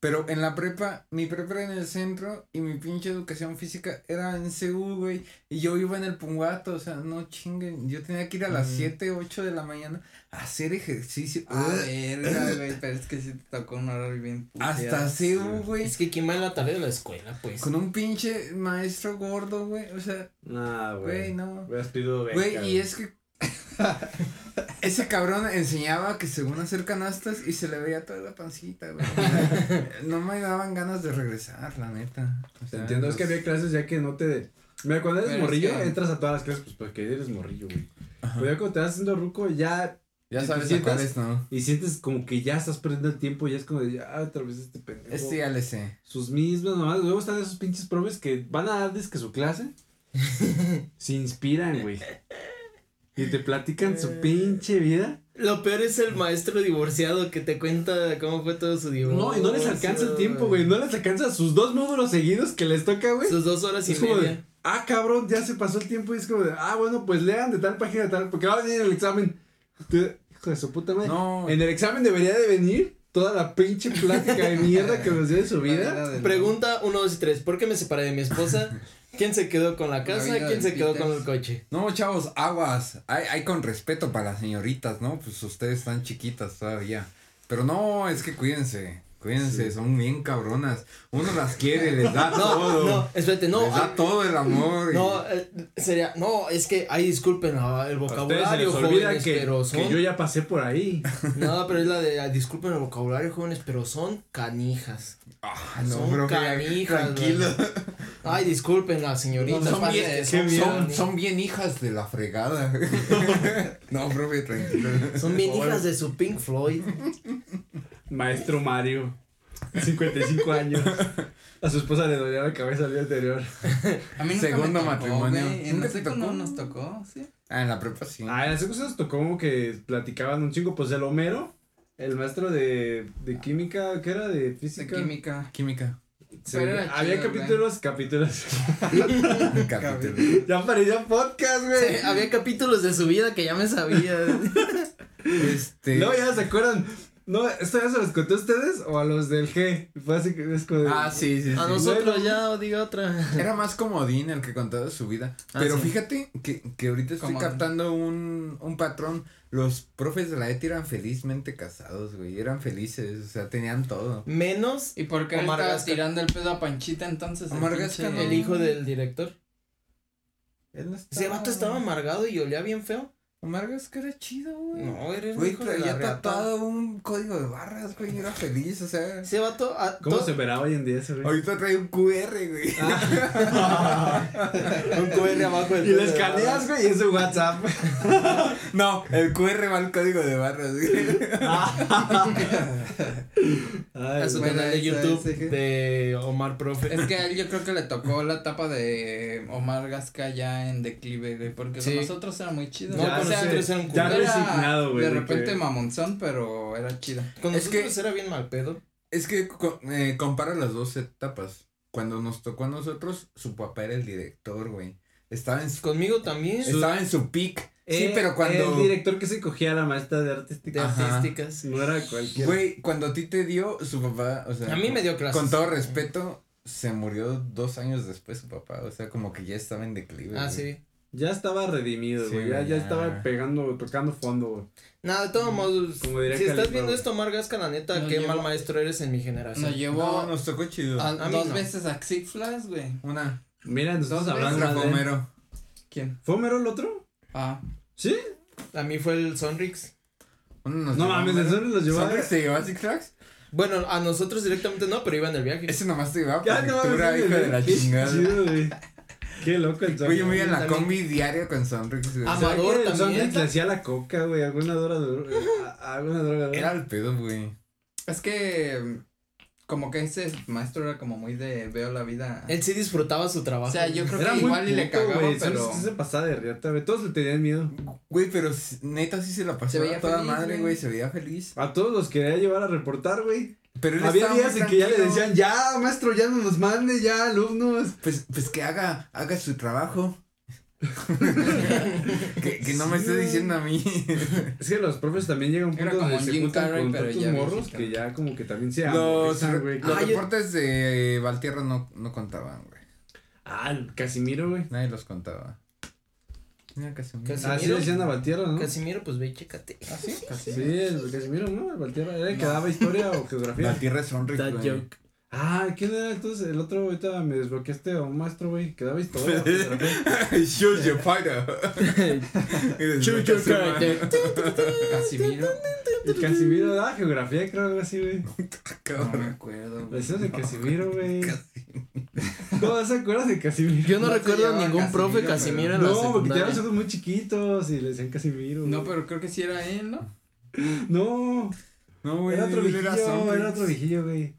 Pero en la prepa, mi prepa era en el centro y mi pinche educación física era en CU, güey. Y yo iba en el Punguato, o sea, no chinguen. Yo tenía que ir a las Mm. 7, 8 de la mañana a hacer ejercicio. Ah, Ugh. verga, [LAUGHS] güey, pero es que sí te tocó un horario bien Hasta. CU, güey. Es que en la tarea de la escuela, pues. Con un pinche maestro gordo, güey. O sea, Nah, güey, güey. no. Güey, y es que [LAUGHS] ese cabrón enseñaba que según hacer canastas y se le veía toda la pancita, güey. [LAUGHS] no me daban ganas de regresar, la neta. O Te sea, entiendo, es que había clases ya que no te Mira, cuando eres Pero es morrillo, que- entras a todas las clases, pues porque eres morrillo, güey. Pero ya cuando te vas haciendo ruco, ya. Ya ¿Y sabes sientas? cuáles, ¿no? Y sientes como que ya estás perdiendo el tiempo, ya es como de, ah, otra vez este pendejo. Este ya le sé. Sus mismas mamás. Luego están esos pinches profes que van a dar que su clase. [LAUGHS] se inspiran, güey. Y te platican su pinche vida. Lo peor es el maestro divorciado que te cuenta cómo fue todo su divorcio. No, y no les alcanza el tiempo, güey. No les alcanza sus dos módulos seguidos que les toca, güey. Sus dos horas y Es como media. de, ah, cabrón, ya se pasó el tiempo y es como de, ah, bueno, pues lean de tal página a tal, porque va a venir el examen. Hijo de su puta madre. No. En el examen debería de venir toda la pinche plática de mierda que nos dio de su vida. Pregunta 1, 2 y 3. ¿Por qué me separé de mi esposa? [LAUGHS] ¿Quién se quedó con la casa? vida ¿Quién se quedó con el coche? No, chavos, aguas. Hay, hay con respeto para las señoritas, ¿no? Pues ustedes están chiquitas todavía. Pero no, es que cuídense. Cuídense, son bien cabronas. Uno las quiere, les da [LAUGHS] No, todo. no, espérate, no. les da ah, todo el amor. y- No, eh, sería, no, es que, ay, disculpen ah, el se vocabulario, les jóvenes, que, pero que son. yo ya pasé por ahí. [LAUGHS] No, pero es la de, disculpen el vocabulario, jóvenes, pero son canijas. Ah, no, son profe, canijas, tranquilo. Ay, disculpen las señoritas. Son pase bien, eso, son, qué son- bien. son bien hijas de la fregada. [LAUGHS] no, profe, tranquilo. Son bien hijas de su Pink Floyd. Maestro Mario, 55 años. A su esposa le dolía la cabeza el día anterior. A mí nunca Segundo me tocó, matrimonio. güey. En ¿Nunca la te no nos tocó, sí. Ah, en la prepa sí. Ah, en las cosas nos tocó como que platicaban un chingo. Pues el Homero, el maestro de, de química, ¿qué era? De De física. química. Química. Se- Pero era había chido, capítulos, capítulos. [LAUGHS] Capítulo. ya parecía podcast, güey. Sí, había capítulos de su vida que ya me sabía. [LAUGHS] Este. No, ya se acuerdan. No, ¿esto ya se los conté a ustedes o a los del G? Fue así que es como de- Ah, sí, sí, sí. A nosotros Bueno. ya, o diga otra. Era más comodín el que contaba su vida. Ah, Pero sí. fíjate que, que ahorita estoy Comodín. captando un, un patrón. Los profes de la ETI eran felizmente casados, güey. Eran felices, o sea, tenían todo. Menos ¿Y por qué Omar estaba Gasca. tirando el pedo a Panchita entonces? el Omar pinche- Gasca, no. el hijo del director. Él no Ese vato estaba amargado y olía bien feo. Omar Gasca era chido, güey. No, eres un Güey, hijo de la traía reata. tatuado un código de barras, güey. Era feliz, o sea. Ese vato. ah, ¿Cómo to- se verá hoy en día ese, güey? Ahorita trae un QR, güey. [LAUGHS] Un QR abajo del Y de escaneas, güey, y es su WhatsApp. No, el QR va al código de barras, güey. [LAUGHS] Ay, A su Bueno, canal de YouTube ese- de Omar Profe. Es que a él [LAUGHS] yo creo que le tocó la etapa de Omar Gasca ya en declive, güey, porque Sí. con nosotros era muy chido. No, Ya o con sea, nosotros era un ya resignado, güey. De repente que- mamonzón, pero era chido. Con Es nosotros que- era bien mal pedo. Es que eh, compara las dos etapas. Cuando nos tocó a nosotros, su papá era el director, güey. Estaba en su, Conmigo también. estaba en su peak. Sí, Eh, pero cuando. El director que se cogía a la maestra de De artísticas. No era cualquiera. Güey, cuando a ti te dio, su papá, o sea. A mí me dio clases. Con todo respeto, se murió dos años después su papá. O sea, como que ya estaba en declive. Ah, güey. sí. Ya estaba redimido, Sí, güey. ya, ya ya. estaba pegando, tocando fondo, güey. Nada, de todos modos. Como diría si estás viendo esto, Omar Gasca, la neta, qué mal maestro eres en mi generación. Nos llevó No, nos tocó chido. a- dos no. veces a Six Flags, güey. Una. Mira, nos estamos hablando de... Homero. ¿Quién? ¿Fue Homero el otro? Ah, ¿Sí? A mí fue el Sonrix. No llevó a mames. ¿en serio los llevaba? ¿Sonrix te llevó a Six Flags? Bueno, a nosotros directamente no, pero iba en el viaje. Ese nomás te llevaba a Ya, no mames, prefectura, sí, hijo de la Qué chingada. chido, güey. Qué loco el Güey, yo me iba en la También. combi diaria con Sonrix, güey. Ah, O sea, Amador el también. Sonrix le hacía la coca, güey, alguna droga, a- alguna droga. Era el pedo, güey. es que mm, como que ese maestro era como muy de veo la vida. Él sí disfrutaba su trabajo. O sea, yo creo Era que muy igual y le puto, cagaba, güey. pero sí se pasaba de riata, güey. Todos le tenían miedo. Güey, pero neta sí se la pasaba veía toda feliz, madre, güey. Se veía feliz. A todos los quería llevar a reportar, güey. Pero él Había días en que ya le decían, ya, maestro, ya no nos mande, ya, alumnos. Pues, pues que haga, haga su trabajo. [LAUGHS] que, que no me Sí, esté diciendo a mí. Es que los profes también llegan a un Era punto como donde se juntan con pero tantos ya morros que ya como que también se los güey. los Ah, yo- reportes de Valtierra no, no contaban, güey. Ah, el Casimiro, güey. Nadie los contaba. Mira, Casimiro. Casimiro. Así le decían a Valtierra, ¿no? Casimiro, pues ve y chécate. ¿Ah, sí? [LAUGHS] Sí, el Casimiro, ¿no? El Valtierra era el que daba historia o geografía. Valtierra es güey. joke. Ah, ¿quién era entonces? El otro, ahorita me desbloqueaste a un maestro, güey, que daba historia. [LAUGHS] Choose your fighter. [LAUGHS] Choose your character. Casimiro. Y Casimiro daba geografía, creo, algo así, güey. No me acuerdo. güey. Decías de Casimiro, güey. [LAUGHS] No, ¿se acuerdas de Casimiro? Yo no, recuerdo llamaba ningún profe Casimiro, en la No, porque tenían los ojos muy chiquitos y le decían Casimiro. No, pero creo que sí era él, ¿no? No, No, güey. era otro zombie. era otro viejillo, güey.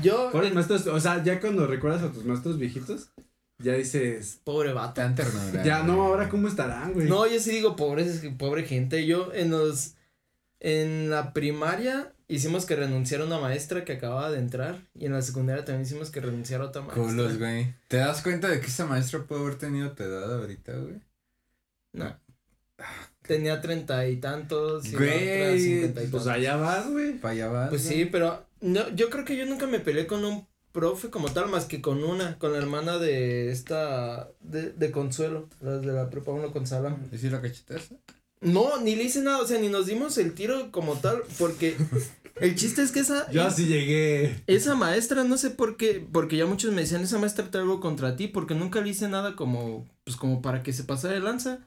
Yo, Por los maestros, o sea, ya cuando recuerdas a tus maestros viejitos, ya dices, pobre vato. Tan ternura. ya no, ahora cómo estarán, güey. No, yo sí digo pobre, pobre gente. Yo en los en la primaria hicimos que renunciara una maestra que acababa de entrar y en la secundaria también hicimos que renunciara otra maestra. Culos, güey. ¿Te das cuenta de que esa maestra puede haber tenido tu edad ahorita, güey? No. Tenía treinta y tantos y Güey, otra cincuenta y Pues tantos. allá vas, güey. Para allá vas, Pues güey. sí, pero no, yo creo que yo nunca me peleé con un profe como tal, más que con una, con la hermana de esta, de, de Consuelo, las de la prepa uno con Salam. ¿Y si la cachetaste? No, ni le hice nada, o sea, ni nos dimos el tiro como tal, porque [LAUGHS] el chiste es que esa, Yo así llegué. esa maestra, no sé por qué, porque ya muchos me decían, esa maestra trae algo contra ti, porque nunca le hice nada como, pues como para que se pasara de lanza.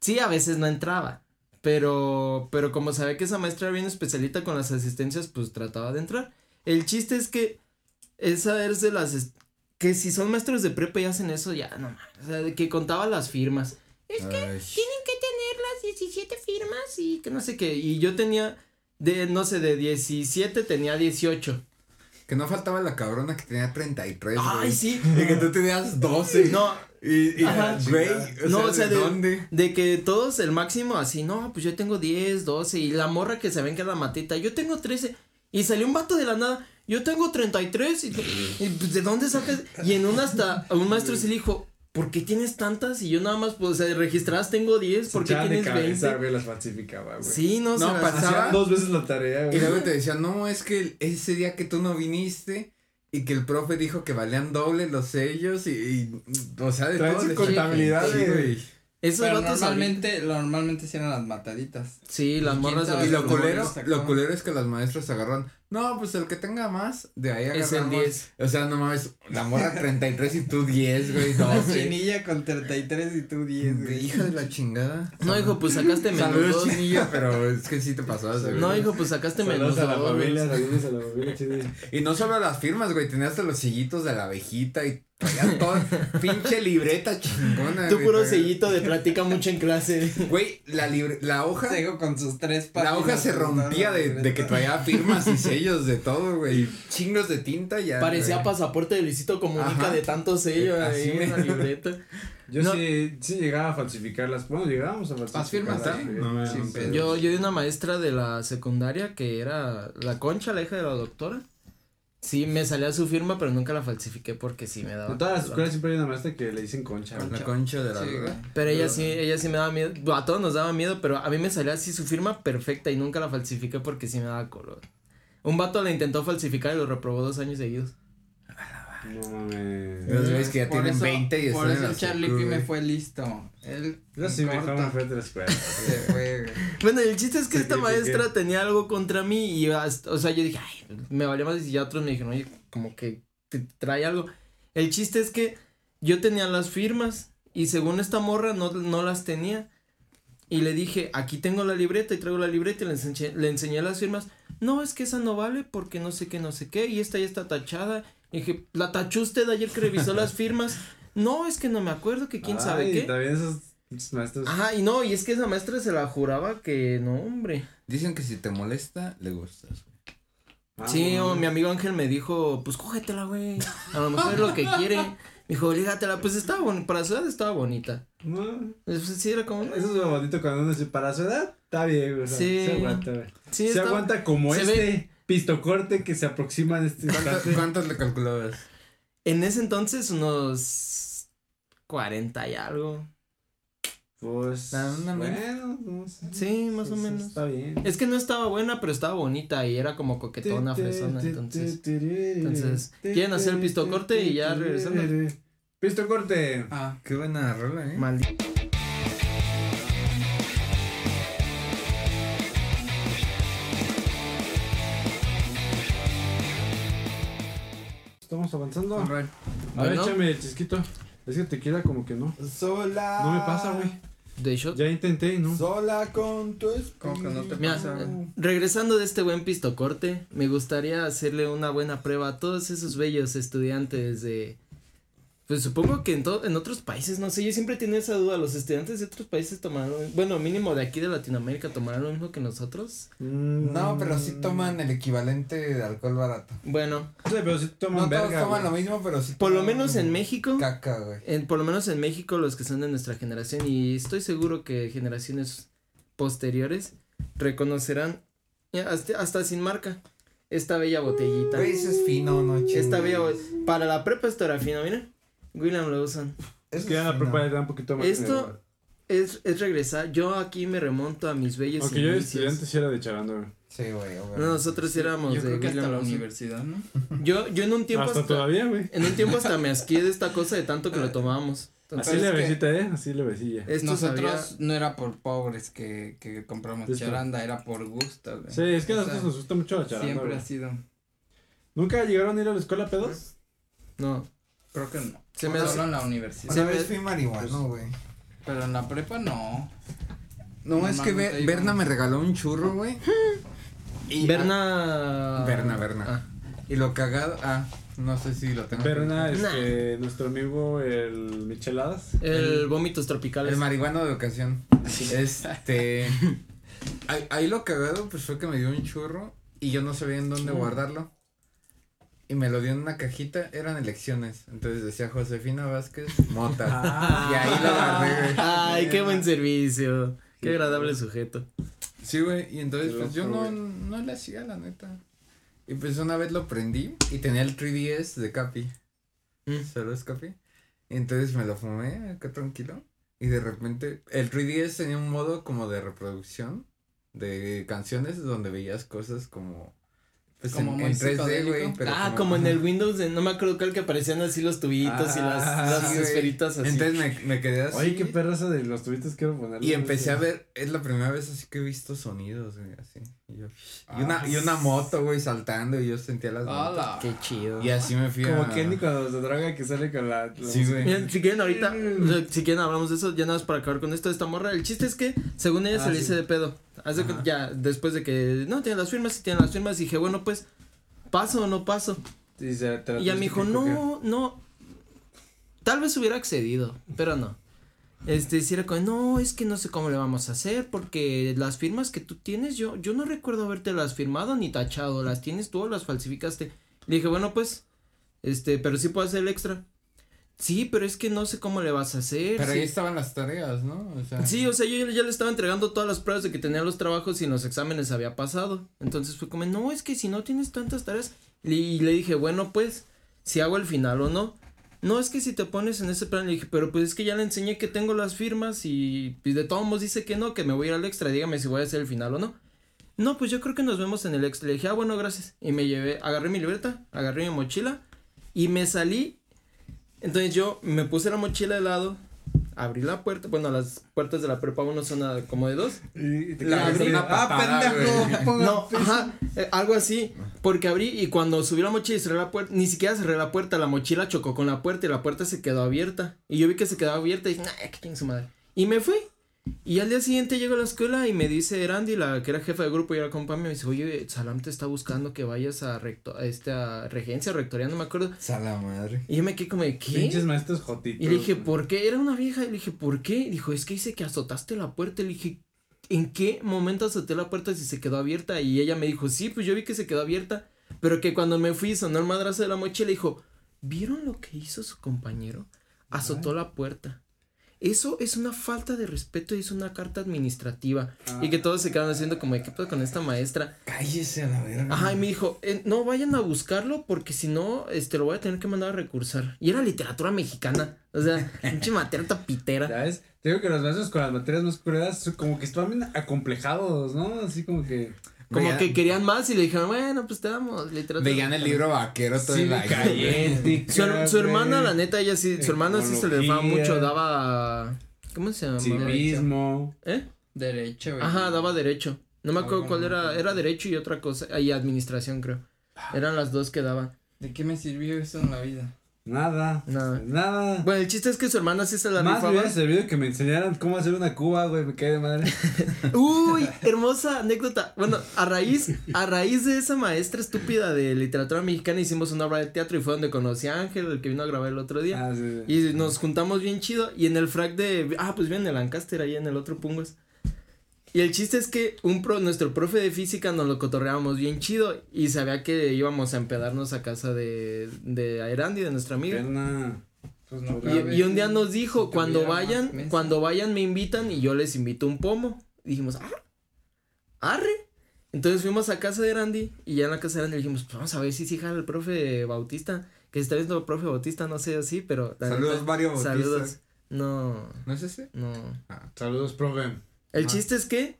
Sí, a veces no entraba, pero, pero como sabía que esa maestra era bien especialita con las asistencias, pues trataba de entrar. El chiste es que esa es de las, que si son maestros de prepa y hacen eso, ya no mames, o sea, de que contaba las firmas. Es que Tienen que tener las 17 firmas y que no sé qué. Y yo tenía, de, no sé, de 17 tenía 18. Que no faltaba la cabrona que tenía 33, güey. Ay, sí. Y que tú tenías 12. No, Y, y Ajá. güey, o No, sea, o sea, ¿de, de- dónde? de que todos el máximo así, no, pues yo tengo 10, 12. Y la morra que se ven que es la matita, yo tengo 13. Y salió un vato de la nada, yo tengo 33. Y, y pues, ¿de dónde sacas? Y en una hasta, un maestro sí le dijo, ¿por qué tienes tantas? Y yo nada más, pues, o sea, registradas tengo 10, ¿por qué Echaban de tienes cabeza, 20? güey, las falsificaba, güey. Sí, no, No, se pasaba- dos veces la tarea, Y güey. luego te decían, no, es que ese día que tú no viniste y que el profe dijo que valían doble los sellos y, y, o sea, de todo. contabilidad Sí, güey. Pero vatos normalmente, normalmente sí eran las mataditas. Sí, las ¿Y quién morras? Y las lo Los culero, lo culero es que las maestras agarran, no, pues el que tenga más, de ahí agarramos. Es el 10. O sea, no mames, la morra 33 y tú 10, güey, La 12. chinilla con 33 y tú 10, güey. Hija de la chingada. No, hijo, pues sacaste menos Saludos, dos. chinilla, pero es que sí te pasabas, güey. No, hijo, pues sacaste menos Saludos a la familia, saludos a la familia. Y no solo las firmas, güey, tenías hasta los sellitos de la abejita y traían toda pinche libreta chingona. Tú puro traía- sellito de platica mucho en clase. Güey, la libre, la hoja, Sigo con sus tres la páginas. hoja se rompía la de, de que traía firmas y sellos de todo, güey. Chingos de tinta ya. Parecía güey. pasaporte de Luisito Comunica Ajá. de tanto sello ahí en la güey. libreta. [LAUGHS] Yo No. sí, sí llegaba a falsificarlas. Bueno, llegábamos a falsificar. firmas, ¿ah? No, Sin no, pedo. Yo, yo di una maestra de la secundaria que era la concha, la hija de la doctora. Sí, me salía su firma, pero nunca la falsifiqué porque sí me daba. En todas las escuelas siempre hay una maestra que le dicen concha. La concha de la Sí. Pero ella sí, ella sí me daba miedo. A todos nos daba miedo, pero a mí me salía así su firma perfecta y nunca la falsifiqué porque sí me daba color. Un vato la intentó falsificar y lo reprobó dos años seguidos. No mames. Los güeyes que ya Por tienen eso- 20 y Por están en eso Charlie P me fue listo. Él. Yo sí en me enfrente de la escuela. [LAUGHS] Se fue. Bueno, el chiste es que esta maestra tenía algo contra mí y, hasta- o sea, yo dije, ay, me valía más y ya otros me dijeron, oye, como que te trae algo. El chiste es que yo tenía las firmas y según esta morra no, no las tenía. Y le dije, aquí tengo la libreta y traigo la libreta y le enseñé, le enseñé las firmas. No, es que esa no vale porque no sé qué, no sé qué. Y esta ya está tachada. Y dije, ¿la tachó usted ayer que revisó las firmas? [LAUGHS] No, es que no me acuerdo que quién sabe Ay, qué. También esos maestros. Ajá, y no, y es que esa maestra se la juraba que no, hombre. Dicen que si te molesta, le gustas. Ah, Sí, mi amigo Ángel me dijo, pues cógetela, güey. A lo mejor es lo que quiere. Me dijo, lígatela, pues estaba bonita, para su edad estaba bonita. No, Pues, sí, era como, Eso es lo bonito cuando uno dice, para su edad, está bien, güey. Sí. Se aguanta, güey. sí, Se aguanta como se este pistocorte que se aproxima en este ¿Cuántas, instante. cuántas le calculabas? En ese entonces, unos 40 y algo. Pues, una bueno, no sé. Sí, más o menos. Está bien. Es que no estaba buena, pero estaba bonita y era como coquetona, fresona, entonces. entonces, ¿quieren hacer el pistocorte y ya regresando? Pistocorte. Ah, Qué buena rola, eh. Maldito. Estamos avanzando. alright. A ver, Bueno. échame el chisquito. Es que te queda como que no. Sola. No me pasa, güey. de shot. Ya intenté, ¿no? Sola con tu Como que no te Mira, pasa. eh, regresando de este buen pistocorte, me gustaría hacerle una buena prueba a todos esos bellos estudiantes de... Pues supongo que en, to- en otros países, no sé, yo siempre tenía esa duda, los estudiantes de otros países tomarán, bueno, mínimo de aquí de Latinoamérica tomarán lo mismo que nosotros. No, pero sí toman el equivalente de alcohol barato. Bueno, Sí, pero sí toman No todos toman güey. lo mismo, pero sí por lo menos en México, Caca, güey. en, por lo menos en México los que son de nuestra generación y estoy seguro que generaciones posteriores reconocerán, eh, hasta, hasta sin marca, esta bella botellita. Güey, eso es fino, no chingues. Esta bella, para la prepa esto era fino, miren. William Lawson. Es que la prepa da un poquito más. Esto es, es regresar. Yo aquí me remonto a mis bellos Aunque yo de estudiante sí era de charando, güey. Sí, güey, güey. No, nosotros éramos Yo de creo que hasta William la universidad, ¿no? Yo, yo en un tiempo Hasta hasta, todavía, güey. en un tiempo hasta me asqué de esta cosa de tanto que lo [LAUGHS] tomábamos. Entonces, Así le besita, ¿eh? Así le besilla. esto Nosotros sabía- no era por pobres que, que compramos Esto. charanda, era por gusto, güey. Sí, es que a nosotros sea, nos gusta mucho la charanda, Siempre ha sido. ¿Nunca llegaron a ir a la escuela pedos? No, Creo que no. Se me Solo hace. en la universidad. Se me- fui marihuano, güey. Pero en la prepa no. No, es que Be-. Berna me regaló un churro, güey. [LAUGHS] Y- Berna. Berna, Berna. Ah, Y lo cagado, ah, no sé si lo tengo. Berna, Nah. este, nuestro amigo el Micheladas. el vómitos tropicales. El marihuano de ocasión. Este. [LAUGHS] ahí, ahí lo cagado, pues fue que me dio un churro y yo no sabía en dónde guardarlo. Y me lo dio en una cajita, eran elecciones. Entonces decía Josefina Vázquez Mota. [LAUGHS] Ah. y ahí lo agarré, güey. Ay, qué buen servicio. Qué agradable sujeto. Sí, güey. Y entonces, pues yo no, no le hacía, la neta. Y pues una vez lo prendí y tenía el 3DS de Capi. Mm. ¿Sabes, Capi? Y entonces me lo fumé acá tranquilo. Y de repente, el 3DS tenía un modo como de reproducción de canciones donde veías cosas como. Pues Como en, muy en 3D, psicodélico. güey. pero ah, como en el Windows de, no me acuerdo cuál que aparecían así los tubitos y las, Ah, las sí, güey. esferitas así. Entonces me, me quedé así. Oye, qué perraza de los tubitos quiero poner. Y empecé a ver, es la primera vez así que he visto sonidos, güey, así. Y, yo, y una, Ah, y una moto, güey, saltando y yo sentía las motos. Hola. Qué chido. Y así me fui a... Como Kenny cuando se droga que sale con la. la Sí, güey. Miren, si quieren ahorita, si quieren hablamos de eso, ya nada más para acabar con esto de esta morra. El chiste es que, según ella Ah, se le sí. hice de pedo. Haz de cu- ya, después de que, no, tiene las firmas, sí tiene las firmas, dije, bueno, pues, ¿paso o no paso? Y, se- Y tienes me dijo, que no, no, tal vez hubiera accedido, pero no. Este, si era como, no, es que no sé cómo le vamos a hacer, porque las firmas que tú tienes, yo, yo no recuerdo haberte las firmado ni tachado, las tienes tú o las falsificaste. Le dije, bueno, pues, este, pero sí puedo hacer el extra. Sí, pero es que no sé cómo le vas a hacer. Pero sí. ahí estaban las tareas, ¿no? O sea, Sí, o sea, yo ya le estaba entregando todas las pruebas de que tenía los trabajos y en los exámenes había pasado. Entonces fue como, no, es que si no tienes tantas tareas. Y le dije, bueno, pues, si hago el final o no. No, es que si te pones en ese plan, le dije, pero pues es que ya le enseñé que tengo las firmas y, y de todos modos dice que no, que me voy a ir al extra, dígame si voy a hacer el final o no. No, pues yo creo que nos vemos en el extra. Le dije, ah, bueno, gracias. Y me llevé, agarré mi libreta, agarré mi mochila y me salí. Entonces yo me puse la mochila de lado, abrí la puerta, bueno, las puertas de la prepa uno son a- como de dos. Y te La abrí. Una patada, ah, pendejo. [LAUGHS] No, ajá, eh, algo así, porque abrí y cuando subí la mochila y cerré la puerta, ni siquiera cerré la puerta, la mochila chocó con la puerta y la puerta se quedó abierta. Y yo vi que se quedaba abierta y dije, nah, que chingue su madre. Y me fui. Y al día siguiente llego a la escuela y me dice Randy, la que era jefa de grupo y era compa, me dice, oye, Salam te está buscando que vayas a recto, a esta regencia, rectoría, no me acuerdo. Sala madre. Y yo me quedé como, de, ¿qué? Pinches maestros jotitos. Y le dije. ¿por qué? Era una vieja. Y le dije, ¿por qué? Y dijo, es que dice que azotaste la puerta. Y le dije, ¿en qué momento azoté la puerta si se quedó abierta? Y ella me dijo, sí, pues yo vi que se quedó abierta. Pero que cuando me fui sonó el madrazo de la mochila y dijo, ¿vieron lo que hizo su compañero? Azotó la puerta. Eso es una falta de respeto y es una carta administrativa. Y que todos se quedaron haciendo como, ¿qué pedo con esta maestra? Cállese a la verga. Ajá, y me dijo, eh, no vayan a buscarlo porque si no, este, lo voy a tener que mandar a recursar. Y era literatura mexicana, o sea, [LAUGHS] pinche materia tapitera. Ya ves, te digo que los maestros con las materias más crudas son como que estaban bien acomplejados, ¿no? Así como que. Como Veían- que querían más y le dijeron, bueno, pues te damos literatura. Veían el libro vaquero todo Sí, el año. calle. Su, her- su hermana, la neta, ella sí, su hermana sí se le daba mucho, daba, ¿cómo se llama? Civismo. ¿Eh? Derecho, güey. Ajá, daba derecho. No me acuerdo Ah, cuál era, era derecho y otra cosa, y administración creo. Eran las dos que daban. ¿De qué me sirvió eso en la vida? Nada. Nada. Nada. Bueno, el chiste es que su hermana sí se la Más me rifaba. hubiera servido que me enseñaran cómo hacer una cuba, güey. Me cae de madre. [LAUGHS] Uy, hermosa anécdota. Bueno, a raíz, a raíz de esa maestra estúpida de literatura mexicana hicimos una obra de teatro y fue donde conocí a Ángel, el que vino a grabar el otro día. Ah, sí, sí. Y nos juntamos bien chido. Y en el frac de. Ah, pues bien, en el Lancaster, ahí en el otro Pungos. Y el chiste es que un pro, nuestro profe de física nos lo cotorreábamos bien chido. Y sabía que íbamos a empedarnos a casa de, de Aerandi, de nuestra amiga. Pena. Pues no Y, y un día nos dijo, cuando vayan, cuando vayan me invitan y yo les invito un pomo. Y dijimos, ah, arre. Entonces fuimos a casa de Randy y ya en la casa de Randy dijimos, pues vamos a ver si sí jala el profe Bautista. Que se está viendo el profe Bautista, no sé así, pero. Saludos, neta, Mario Bautista. Saludos. No, ¿No es ese? no. Saludos, profe. El chiste es que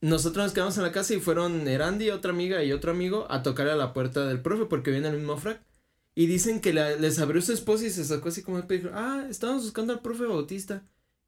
nosotros nos quedamos en la casa y fueron Erandi, otra amiga y otro amigo a tocar a la puerta del profe porque viene el mismo frac. Y dicen que la- les abrió su esposa y se sacó así como y dijo, ah, estábamos buscando al profe Bautista.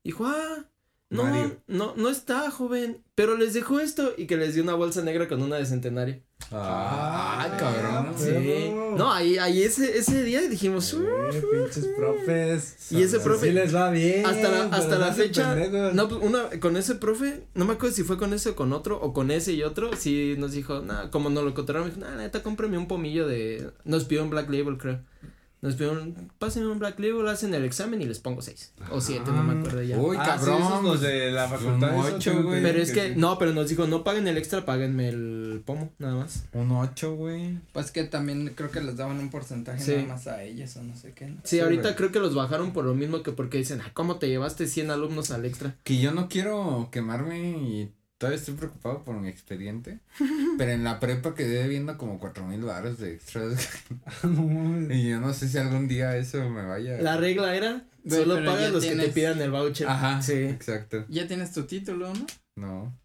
Dijo, ah, no, Mario. no, no está, joven, pero les dejó esto y que les dio una bolsa negra con una de centenario. Ah, cabrón. Sí. No, ahí, ahí ese, ese día dijimos. Eh, pinches profes. Y ese profe- Sí les va bien. hasta la, hasta la fecha, pendejos. no, pues una, con ese profe, no me acuerdo si fue con ese o con otro, o con ese y otro, sí nos dijo, nada, como nos lo contaron, me dijo, nah, neta, cómprame un pomillo de, nos pidió un Black Label, creo, nos pidió un, pásenme un Black Label, hacen el examen y les pongo seis, o siete, no me acuerdo ya. Uy, Ah, cabrón. sí, esos los de la facultad. un esos ocho, tengo güey. Pero es que, no, pero nos dijo, no paguen el extra, páguenme el pomo, nada más. Un 8, güey. Pues que también creo que les daban un porcentaje Sí. nada más a ellas o no sé qué. ¿no? Sí, Sí, ahorita creo que los bajaron por lo mismo que porque dicen, ah, ¿cómo te llevaste 100 alumnos al extra? Que yo no quiero quemarme y todavía estoy preocupado por mi expediente. [LAUGHS] pero en la prepa quedé viendo como cuatro mil baros de extras. No mames. y yo no sé si algún día eso me vaya. La regla era, solo pagas los que te pidan el voucher. Ajá. Sí. Exacto. Ya tienes tu título, ¿no? No.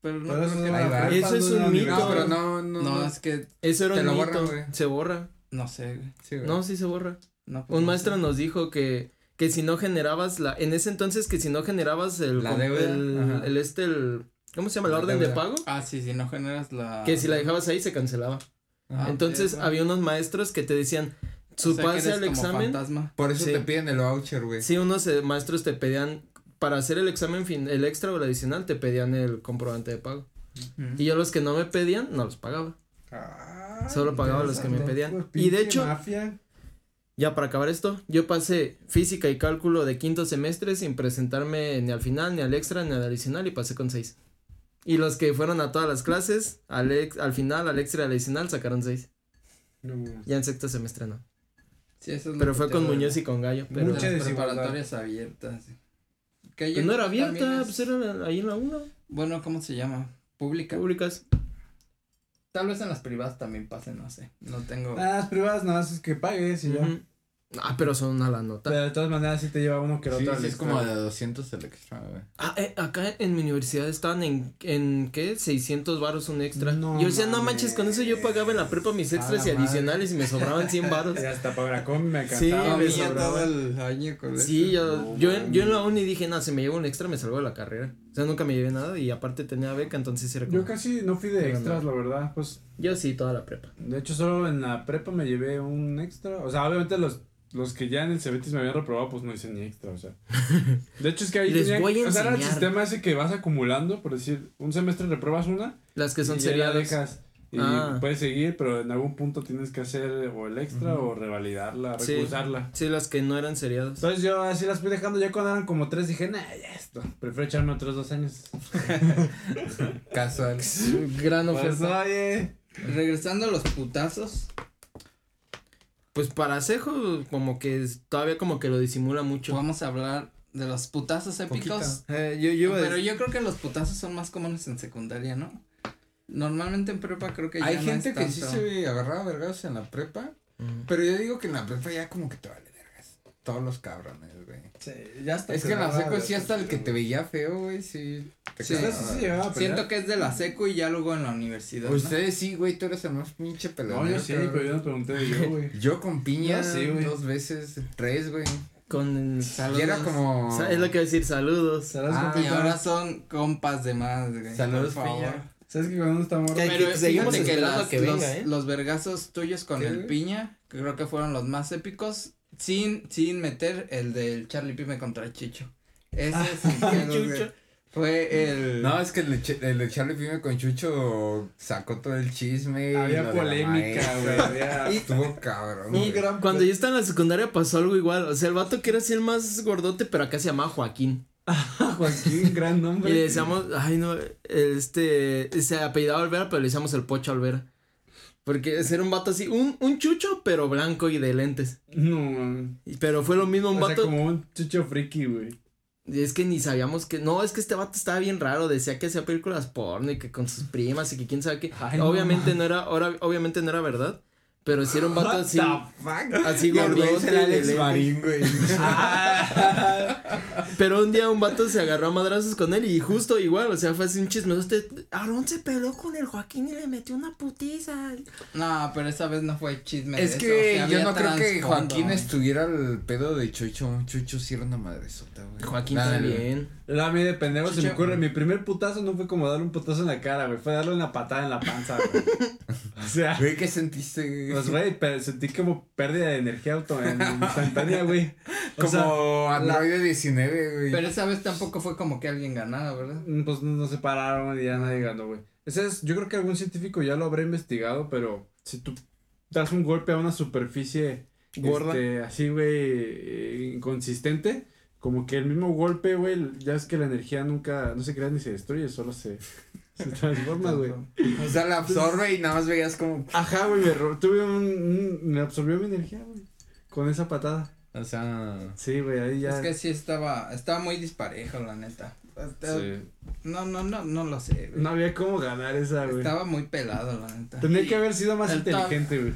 Pero no Pero prepa, Eso es no un mito. No, pero no, no. No, no. es que Eso era Te un lo mito, borran, se borra. no sé, güey. Sí, güey. No, sí se borra. No, pues Un no maestro sé. nos dijo que, que si no generabas la, en ese entonces que si no generabas el, La deuda, el, este, el, ¿cómo se llama? La La orden de pago, Ah, sí, si no generas la. que si la dejabas ahí se cancelaba. Ah, entonces eso. había unos maestros que te decían, O su sea, pase al examen, fantasma. Por eso Sí. te piden el voucher, güey. sí, unos eh, maestros te pedían, para hacer el examen, fin, el extra o el adicional, te pedían el comprobante de pago. Y yo los que no me pedían, no los pagaba. Ah, Solo pagaba los que me pedían. pues, Y de hecho- Mafia. Ya para acabar esto, yo pasé física y cálculo de quinto semestre sin presentarme ni al final, ni al extra, ni al adicional y pasé con seis. Y los que fueron a todas las clases, al, ex- al final, al extra y al adicional sacaron seis. No. Ya en sexto semestre no. Sí, eso es lo Pero fue con. Muñoz y con Gallo. Pero Mucha Las desigualdad. preparatorias abiertas. Que Pues no era abierta, es- pues era ahí en la 1. Bueno, ¿cómo se llama? Pública. Públicas. Tal vez en las privadas también pasen, no sé. No tengo. Ah, las privadas nada más es que pagues y ya. Ah, pero son a la nota. Pero de todas maneras sí te lleva uno que el Sí, otro. sí, es extra. como de 200 el extra, güey. Ah, eh, acá en mi universidad estaban en, en ¿qué? 600 varos un extra. No yo decía, no mames. manches, con eso yo pagaba en la prepa mis extras y adicionales y me sobraban 100 [LAUGHS] varos. Y hasta para la me Sí, encantaba. me me ya sobraba. el año con Sí, eso. yo, No yo, en, yo en la uni dije, no, si me llevo un extra me salgo de la carrera. O sea, nunca me llevé nada y aparte tenía beca, entonces era como... Yo casi no fui de extras, no. la verdad. Pues Yo sí, toda la prepa. de hecho solo en la prepa me llevé un extra. O sea, obviamente los, los que ya en el Cebetis me habían reprobado, pues no hice ni extra, o sea. [LAUGHS] De hecho es que ahí Les tenía- voy a o sea, era el sistema ese que vas acumulando, por decir, un semestre repruebas una Las que son y ya la seriadas. dejas. Y Ah. puedes seguir, pero en algún punto tienes que hacer o el extra o revalidarla, Sí. recursarla. Sí, las que no eran seriadas. Entonces yo así las fui dejando, ya cuando eran como tres dije, nah, ya esto, prefiero echarme otros dos años. [LAUGHS] Casual. Gran Pues oferta. oye, Regresando a los putazos. Pues para Cejo, como que es- todavía como que lo disimula mucho. Vamos a hablar de los putazos épicos. Eh, yo, yo Pero yo creo que los putazos son más comunes en secundaria, ¿no? Normalmente en prepa creo que ya Hay no gente es que sí se agarraba vergas en la prepa. Mm. Pero yo digo que en la prepa ya como que te vale. Todos los cabrones, güey. ya está. Es que en la seco sí hasta el que te veía feo, güey, sí. Sí, sí, sí, llegaba a pelear. Siento que es de la secu y ya luego en la universidad. ¿no? Ustedes sí, güey, tú eres el más pinche No, peleador. yo sí, pero yo no pregunté de yo, güey. [LAUGHS] Yo con piña sí, dos veces, tres, güey. Con el- Y era como. Es lo que iba a decir, saludos. ¿Serás Ah, Y ahora son compas de más, güey. Saludos, por favor. Piña. ¿Sabes que cuando uno está morro? Pero seguimos que, las- que los, venga, ¿eh? los vergazos tuyos con ¿Qué, el güey? piña, que creo que fueron los más épicos, sin, sin meter el del Charlie Pime contra Chicho. Ese [LAUGHS] no sé, Chucho. fue el... No, es que el el de Charlie Pime con Chucho sacó todo el chisme. Había polémica, güey. había- [LAUGHS] Estuvo cabrón. Y cuando yo estaba en la secundaria pasó algo igual. O sea, el vato que era así el más gordote, pero acá se llamaba Joaquín. [LAUGHS] Joaquín, gran nombre. Y le decíamos, ay no, este, se apellidaba Olvera, pero le decíamos el Pocho Olvera. Porque ese era un vato así, un, un chucho, pero blanco y de lentes. No. Y- Pero fue lo mismo, un O sea, vato. como un chucho friki, güey. Y es que ni sabíamos que. No, es que este vato estaba bien raro. Decía que hacía películas porno y que con sus primas y que quién sabe qué. Ay, no obviamente no era, ahora, obviamente no era verdad. Pero sí era un vato What así. the fuck? Así gordote. Alex. Marín, güey. [LAUGHS] Pero un día un vato se agarró a madrazos con él y justo igual, o sea, fue así un chisme. Este, Aarón se peleó con el Joaquín y le metió una putiza. No, pero esa vez no fue chisme de Es eso, que o sea, yo no creo que. Joaquín estuviera al pedo de Chucho. Chucho sí era una madresota, güey. Joaquín también. La a mí de pendejo se me ocurre. Mi primer putazo no fue como darle un putazo en la cara, güey. Fue darle una patada en la panza, güey. [LAUGHS] o sea, Güey, ¿qué sentiste, güey? Pues, güey, sentí como pérdida de energía auto en- [LAUGHS] instantánea, güey. O sea, Como Android 19, güey. Pero esa vez tampoco fue como que alguien ganara, ¿verdad? Mm, Pues nos separaron y ya nadie ganó, güey. Ese es, yo creo que algún científico ya lo habrá investigado, pero si tú das un golpe a una superficie Gorda. este, así, güey, eh, inconsistente, como que el mismo golpe, güey, ya es que la energía nunca, no se crea ni se destruye, solo se, se transforma, güey. O sea, la absorbe y nada más veías como. Ajá, güey, me, tuve un, un- me absorbió mi energía, güey, con esa patada. O sea. Sí, güey, ahí ya. Es que sí estaba, estaba muy disparejo, la neta. Sí. No, no, no, no lo sé, güey. No había cómo ganar esa, güey. Estaba muy pelado, la neta. Tendría que haber sido más El inteligente, güey.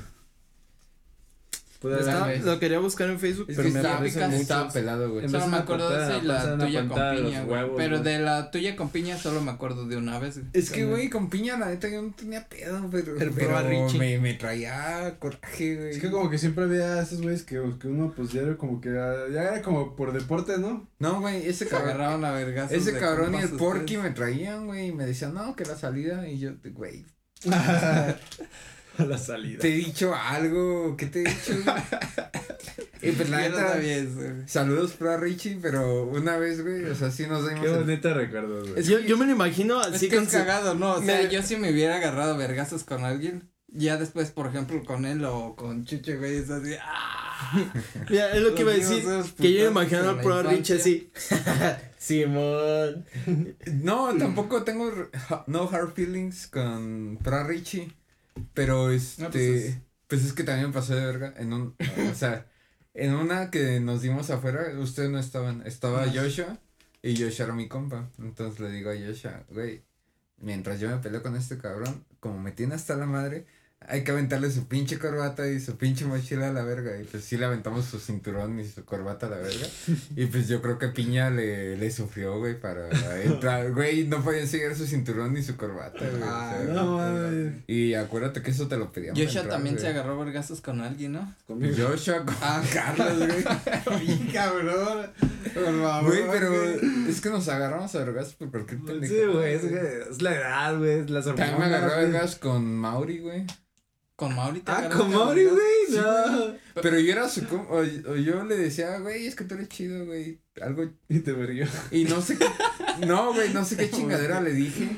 Está- Está- vez. lo quería buscar en Facebook, Es pero que me aparece mucho. estaba pelado, güey. Solo me acuerdo de esa y la tuya con piña, güey. huevos, Pero de la tuya con piña solo me acuerdo de una vez. Es que, güey, con piña, la neta, yo no tenía pedo, pero, El pero me, me traía coraje, güey. Es que como que siempre había esos güeyes que, que uno pues ya era como que ya era como por deporte, ¿no? No, güey, ese Se cabrón. agarraban a vergas. Ese cabrón y el Porky me traían, güey, y me decían, no, que la salida, y yo, güey, [LAUGHS] [LAUGHS] [LAUGHS] A la salida. te he dicho algo, ¿qué te he dicho? [LAUGHS] y pues la no neta, saludos para Richie, pero una vez, güey, o sea, sí nos dimos Qué el- bonito recuerdo, güey. Yo, yo me lo imagino Es así que con es su- cagado, ¿no? O sea, me- yo si me hubiera agarrado vergazos con alguien, ya después, por ejemplo, con él o con Chucho, güey, es así, ¡ah! [LAUGHS] Mira, es lo que iba a decir. Que yo me en al pro Rich infancia. así. Simón. No, tampoco tengo no hard feelings con Pra Richie. Pero este. No, pues, pues es... que también pasó de verga. En un. o sea, [LAUGHS] en una que nos dimos afuera, ustedes no estaban. Estaba Ah. Joshua. Y Joshua era mi compa. Entonces le digo a Joshua, güey. Mientras yo me peleo con este cabrón, como me tiene hasta la madre, hay que aventarle su pinche corbata y su pinche mochila a la verga. Y pues sí le aventamos su cinturón y su corbata a la verga. [LAUGHS] Y pues yo creo que Piña le, le sufrió, güey, para [LAUGHS] entrar. Güey, no podía enseñar su cinturón ni su corbata, güey. o Ah, sea, no mames. Y acuérdate que eso te lo pedíamos. Joshua entrar, también güey. se agarró a vergazos con alguien, ¿no? Conmigo. Joshua con Ah, [LAUGHS] Carlos, güey. cabrón. Por favor. Güey, pero es que nos agarramos a vergas por cualquier pendejo. Sí, güey, es, que es la edad, güey, es las También me agarré a güey. vergas con Mauri, güey. Con Mauri te Ah, con Mauri, güey, Sí, no. Pero yo era su com- o, o yo le decía, güey, es que tú eres chido, güey. Algo Y te verguió. Y no sé qué. No, güey, no sé qué [LAUGHS] chingadera le dije.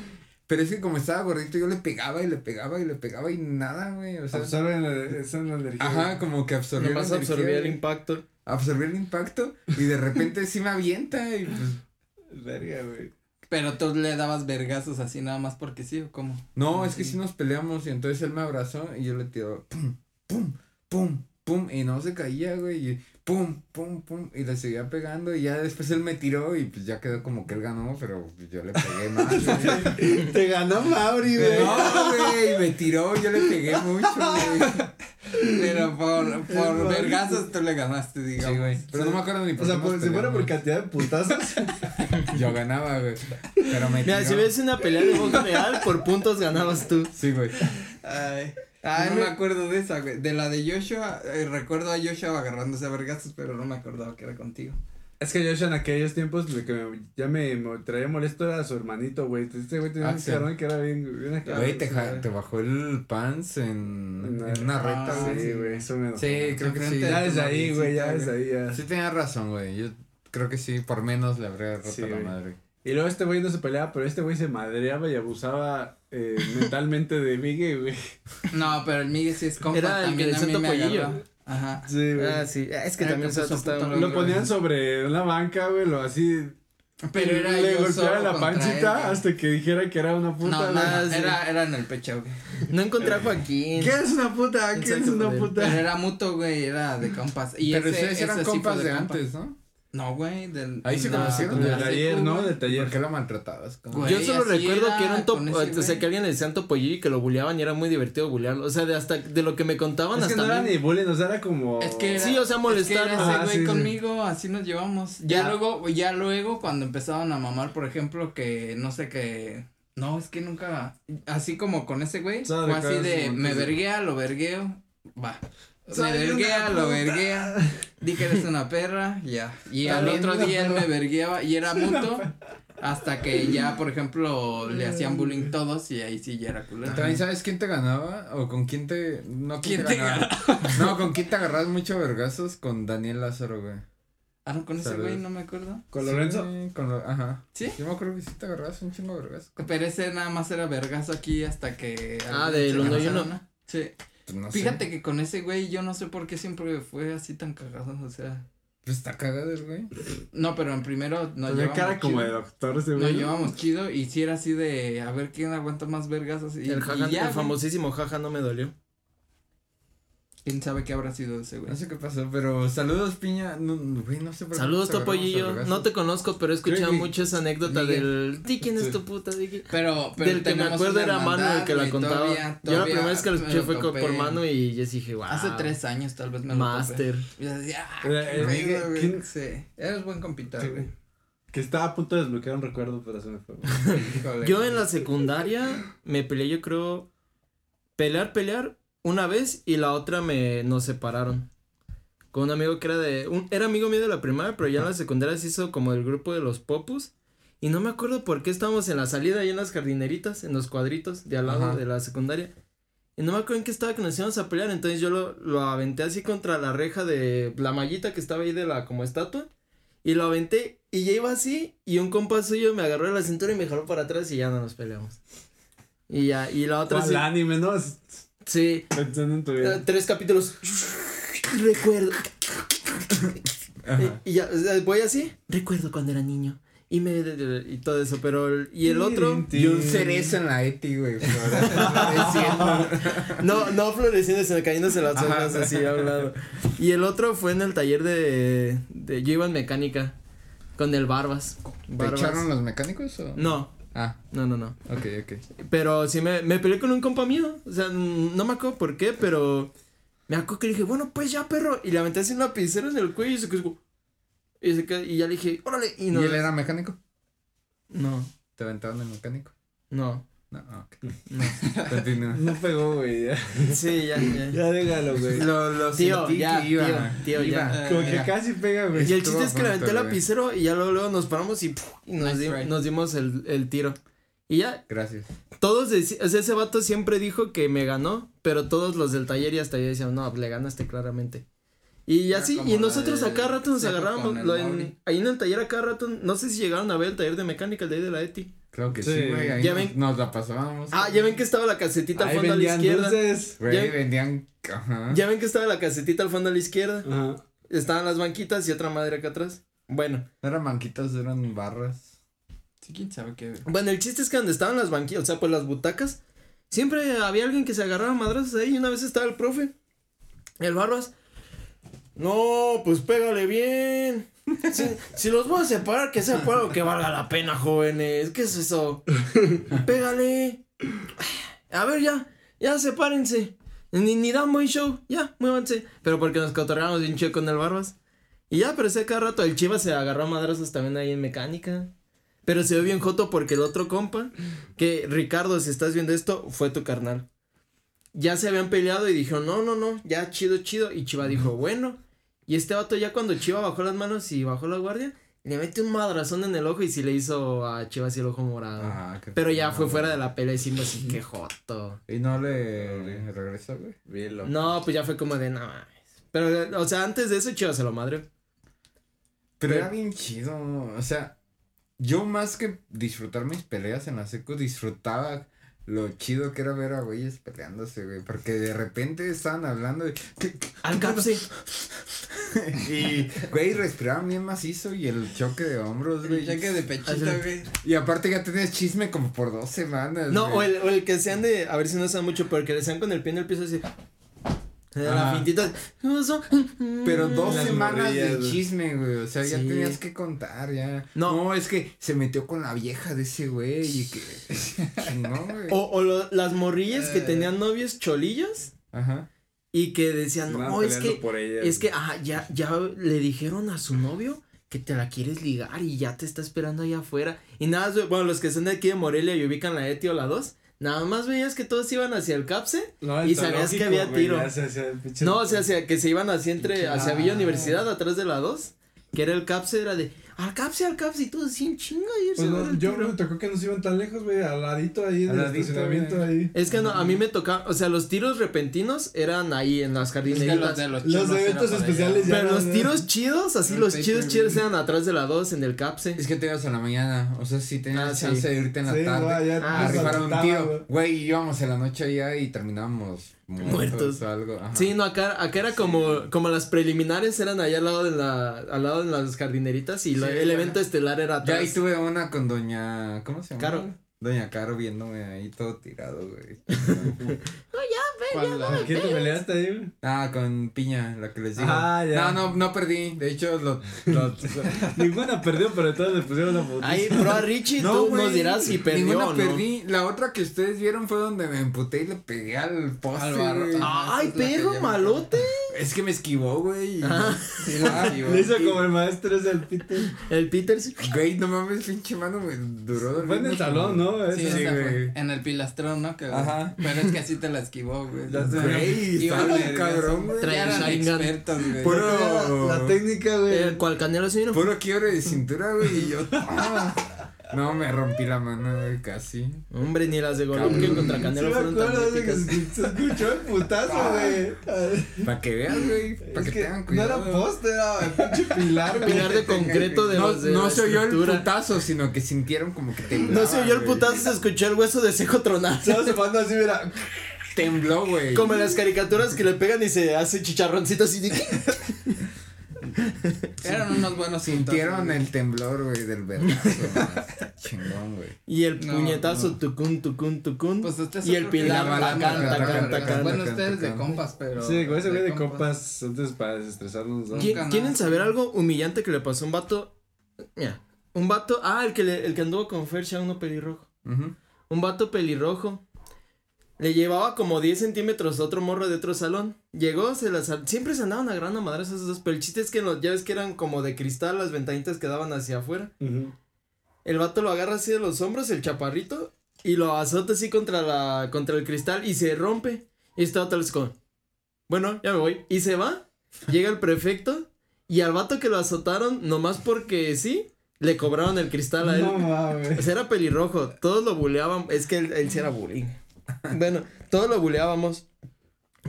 Pero es que como estaba gordito, yo le pegaba y le pegaba y le pegaba y nada, güey. O sea. Absorben la, esa es la energía. Ajá, como que absorbió. Nomás la energía, absorbía el impacto. Absorbió el impacto y de repente sí me avienta y pues. Verga, güey. Pero tú le dabas vergazos así nada más porque sí, ¿o cómo? No, es que sí nos peleamos y entonces él me abrazó y yo le tiró pum, pum, pum, pum y no se caía, güey. Y pum, pum, pum y le seguía pegando y ya después él me tiró y pues ya quedó como que él ganó, pero yo le pegué más. [LAUGHS] güey. Te ganó Mauri, güey. No, güey, me tiró, yo le pegué [LAUGHS] mucho, güey. Pero por, por vergazos [LAUGHS] tú le ganaste, digamos. Sí, güey. Pero no me acuerdo ni por O sea, qué por, si fuera por cantidad de putazos. Yo ganaba, güey. Pero me Mira, tiró. si ves una pelea de box real, por puntos ganabas tú. Sí, güey. Ay, ay, no me acuerdo de esa, güey. De la de Joshua, eh, recuerdo a Joshua agarrándose a vergazos, pero no me acordaba que era contigo. Es que Joshua en aquellos tiempos lo que me- ya me, me traía molesto era su hermanito, güey. Este güey tenía un que era bien, bien acá. Güey, te, ja- te bajó el pants en, en una recta, Ah, güey. Sí, güey, eso me enojó. Sí, creo que sí. Ya de desde ahí, güey, ya desde ahí, ya. Sí tenías razón, güey. Yo creo que sí, por menos le habría roto Sí, la madre. Y luego este güey no se peleaba, pero este güey se madreaba y abusaba eh, mentalmente de Miguel, güey. No, pero el Miguel sí es compa. Era el también que a mí me agarró. Ajá. Sí, güey. Ah, sí. Es que Era también puso estaba lo güey. ponían sobre una banca, güey, lo así. Pero era le golpeaba la él, güey. hasta que dijera que era una puta, No, güey. no, Ah, era, era en el pecho, güey. No encontré a Joaquín. ¿Qué es una puta? ¿Qué Exacto, es una poder. puta? Pero era muto, güey, era de compas. Y Pero ese, ustedes eran ese sí fue compas de antes, ¿no? No, güey, del. Ahí se la- conocieron. de Del la taller, ¿no? Del taller. ¿Por qué lo maltratabas? Güey, Yo solo recuerdo era que era un top, ese o sea, güey. que alguien le decían topollillo y que lo bulleaban y era muy divertido bullearlo. O sea, de hasta de lo que me contaban Es que hasta no era a mí- ni bullying, o sea, era como. Es que era, Sí, o sea, molestar. Es que era ese Ajá, güey sí, sí. conmigo, así nos llevamos. Ya Ah. luego, ya luego cuando empezaban a mamar, por ejemplo, que no sé qué. No, es que nunca. Así como con ese güey. Fue así de me verguea, lo vergueo. Va. Soy me verguea, lo verguea. Di que eres una perra, ya. Y al otro día él me vergueaba y era mutuo. Hasta que ya, por ejemplo, le hacían bullying todos y ahí sí ya era culero. ¿También sabes quién te ganaba? ¿O con quién te.? No, ¿Quién te ganaba? No, ¿con quién te agarras mucho vergazos? Con Daniel Lázaro, güey. Ah, no, con ese güey no me acuerdo. ¿Con Sí, Lorenzo? con lo, ajá. ¿Sí? Yo me acuerdo que sí te agarras un chingo de vergazos. Pero ese nada más era vergazo aquí hasta que. Ah, y uno. Sí. Pues no sé. Fíjate que con ese güey yo no sé por qué siempre fue así tan cagado, o sea. Pues está cagado el güey. No, pero en primero nos Tenía llevamos cara como de chido. doctor ese Nos güey. llevamos chido y si era así de a ver quién aguanta más vergazos y, El, y jaja, ya, el famosísimo jaja no me dolió. ¿Quién sabe qué habrá sido ese güey? No sé qué pasó, pero saludos, piña. No, güey, no sé por qué Saludos, Topollillo. No te conozco, pero he escuchado que- mucho esa anécdota Miguel. del. Di quién es Sí. tu puta, di quién- Pero, pero Del que me acuerdo era Manu el que la contaba. todavía- Yo la todavía primera vez que lo me escuché fue por Manu y yo sí dije, wow. Hace tres años tal vez me lo Master. topé. Y yo decía, ah, pedo, güey. ¿quién- Sí, eres buen compita, Sí. güey. Que estaba a punto de desbloquear un recuerdo, pero se me fue. [LAUGHS] Híjole. Yo en la secundaria me peleé, yo creo, pelear, pelear una vez y la otra me nos separaron. Con un amigo que era de, un, era amigo mío de la primaria, pero ya en la secundaria se hizo como el grupo de los popus. Y no me acuerdo por qué estábamos en la salida ahí en las jardineritas, en los cuadritos de al lado Ajá. de la secundaria. Y no me acuerdo en qué estaba que nos íbamos a pelear, entonces yo lo, lo aventé así contra la reja de la mallita que estaba ahí de la como estatua. Y lo aventé y ya iba así y un compa suyo me agarró de la cintura y me jaló para atrás y ya no nos peleamos. Y ya, y la otra Otra sí. anime, ¿no? Sí. Pensando en tu eh, vida. Tres capítulos. Recuerdo. Ajá. Y ya, o sea, voy así. Recuerdo cuando era niño. Y me y todo eso, pero y el otro Y un cerezo en la Eti, güey. floreciendo. [LAUGHS] no no floreciendo sino cayéndose las hojas así a un lado. Y el otro fue en el taller de de yo iba en mecánica con el Barbas. ¿Te Barbas. echaron los mecánicos o? No, Ah, no, no, no. ok, ok. Pero sí me, me peleé con un compa mío. O sea, no me acuerdo por qué, pero me acuerdo que le dije, bueno, pues ya, perro. Y le aventé así un lapicero en el cuello y se quedó. Y, se quedó- y ya le dije, órale. Y ¿Y no. él era mecánico? No, ¿Te aventaron el mecánico? no, No, ah, ok. no. [LAUGHS] Continúa. No pegó, güey. Ya, Sí, ya, ya. ya déjalo, güey. Lo, lo Tío, sentí ya, que iba. tío, tío, ya. Como que casi pega, güey. Y el chiste es que le a aventé punto, el lapicero y ya luego, luego nos paramos y, ¡puf! y nos, Nice di- try. nos dimos el, el tiro. Y ya, Gracias. todos decían, o sea, ese vato siempre dijo que me ganó, pero todos los del taller y hasta yo decían, no, le ganaste claramente. Y así, como y nosotros a del cada rato nos agarrábamos, ahí en el taller a cada rato, no sé si llegaron a ver el taller de mecánica, el de ahí de la ETI. Creo que Sí. güey. Ahí Ya nos, ven- nos la pasábamos. Ah, ya ven que estaba la casetita al fondo a la vendían izquierda. dulces. Güey, ya- vendían. Ajá. Ya ven que estaba la casetita al fondo a la izquierda. Ajá. Estaban las banquitas y otra madre acá atrás. Bueno, No eran manquitas, eran barras. Sí, quién sabe qué. bueno, el chiste es que donde estaban las banquitas, o sea, pues las butacas, siempre había alguien que se agarraba madrazos ahí. Y una vez estaba el profe, el Barbas. No, pues pégale bien. Si, los voy a separar, que sea por algo que valga la pena, jóvenes. ¿Qué es eso? Pégale. A ver, ya, ya sepárense. Ni, ni dan buen show, ya, muévanse. Pero porque nos cotorreamos bien chido con el Barbas. Y ya, pero ese cada rato el Chivas se agarró a madrazos también ahí en mecánica. Pero se ve bien joto porque el otro compa, que Ricardo, si estás viendo esto, fue tu carnal. Ya se habían peleado y dijeron, no, no, no, ya chido, chido. Y Chiva dijo, bueno. Y este vato ya cuando Chiva bajó las manos y bajó la guardia, le mete un madrazón en el ojo y sí le hizo a Chiva así el ojo morado. Ah, qué Pero ya fue fuera de la pelea y sí me así, qué joto. Y no le, le regresó, güey. Bien loco. No, pues ya fue como de nada mames. Pero, o sea, antes de eso Chiva se lo madre. Pero Pero- era bien chido, o sea, yo más que disfrutar mis peleas en la seco, disfrutaba lo chido que era ver a güeyes peleándose, güey, porque de repente estaban hablando de... ¿qué- qué- Al capse. [LAUGHS] y, güey, respiraban bien macizo y el choque de hombros, güey. Ya que de pechito, güey. Y aparte ya tenías chisme como por dos semanas, No, o el, o el que sean de, a ver si no saben mucho, pero que le sean con el pie en el piso así. Pero dos Las semanas de morrillas, chisme, güey. O sea, ya tenías que contar, ya. No. No. es que se metió con la vieja de ese güey y que. [LAUGHS] no, güey. O, o lo- las morrillas que Eh. tenían novios cholillos Ajá. y que decían, no, es que, por ella, es que, ajá, ya, ya le dijeron a su novio que te la quieres ligar y ya te está esperando allá afuera. Y nada, más, bueno, los que son de aquí de Morelia y ubican la ETI o la 2, nada más veías que todos iban hacia el CAPSE. No, y sabías que había tiro. No, o sea, hacia, que se iban hacia entre, hacia Villa. Universidad, atrás de la 2, que era el CAPSE, era de, al CAPSE, al CAPSE, y todo así en chinga irse Pues a no, yo tiro. me tocó que no se iban tan lejos, güey, al ladito ahí, Al ladito, estacionamiento ahí. Es que no, a mí me tocaba, o sea, los tiros repentinos eran ahí en las Es que los de los Los eventos especiales allá. ya Pero los no. tiros chidos, así los chidos chidos eran atrás de la 2 en el CAPSE. Es que te ibas a la mañana. O sea, sí tenías Ah, sí. chance de irte en la Sí, tarde. no, ya Ah, a nos rifar un tiro. güey. Güey, íbamos en la noche allá y terminábamos muertos, algo. Sí, no, acá, acá era como, como las preliminares eran allá al lado de la, al lado de las jardineritas y el ya. evento estelar era Ya atrás. ahí tuve una con doña. ¿Cómo se llama? Caro. Doña Caro viéndome ahí todo tirado, güey. [LAUGHS] ¿Cuál la- ¿Con quién te peleaste ahí, ah, con Piña, la que les digo. Ah, ya. No, no, no perdí. De hecho, lo. lo [LAUGHS] Ninguna perdió, pero todas le pusieron la foto. Ahí, pro a Richie, no, tú güey, nos dirás si perdió ninguna o no. perdí. La otra que ustedes vieron fue donde me emputé y le pegué al poste. Al barro. güey. Ah. Ay, es la perro me malote. Es que me esquivó, güey. Ah. Sí. [LAUGHS] Le hizo como el maestro ese del Peter. El Peter. sí. Güey, no mames, pinche mano me duró. Fue en el salón, ¿no? Sí. Sí, güey. En el pilastrón, ¿no? Que, Ajá. Pero es que así te la esquivó, güey. Ya sé. Güey, estaba verga, cabrón, güey. Sharingan. Puro- La, la técnica, güey. El cual canelo señor. Puro quiebre de cintura, güey. Y yo. ah. [LAUGHS] No, me rompí la mano, güey, casi. Hombre, ni las de Golovkin contra Sí Canelo me fueron tan acuerdo de que épicas. se, se escuchó el putazo, güey. Para que veas, güey. Para que, que tengan no cuidado. era poste, era el pinche [LAUGHS] pilar, güey. Pilar de concreto de no, los de no la se oyó el estructura. putazo, sino que sintieron como que temblaba. No se oyó el putazo, se escuchó el hueso de cejo tronar. Estaba semando así, mira. Tembló, güey. Como en las caricaturas que le pegan y se hace chicharroncito así de Eran unos buenos Sintieron el temblor, güey, del vergazo. [LAUGHS] Chingón, güey. Y el No, puñetazo, no. tucun, tucun, tucun. Pues ustedes y el pilar, la tacán, tacan, tacán. Bueno, ustedes de compas, pero. Sí, con ese güey de compas, antes para desestresarnos. ¿no? ¿Quién? ¿Qui- nunca ¿Quieren saber algo humillante que le pasó a un vato? Mira, un vato, ah, el que, le, el que anduvo con Fercha, uno pelirrojo. Un vato pelirrojo. Le llevaba como 10 centímetros a otro morro de otro salón. Llegó, se las... Siempre se andaban agarrando a madres esos dos, pero el chiste es que los, ya ves que eran como de cristal las ventanitas que daban hacia afuera. El vato lo agarra así de los hombros, el chaparrito, y lo azota así contra la, contra el cristal y se rompe. Y está otra vez como, bueno, ya me voy. Y se va, llega el prefecto, y al vato que lo azotaron, nomás porque sí, le cobraron el cristal a él. No O mames. sea, era pelirrojo, todos lo buleaban, es que él, él sí era bullying. [LAUGHS] Bueno, todos lo buleábamos.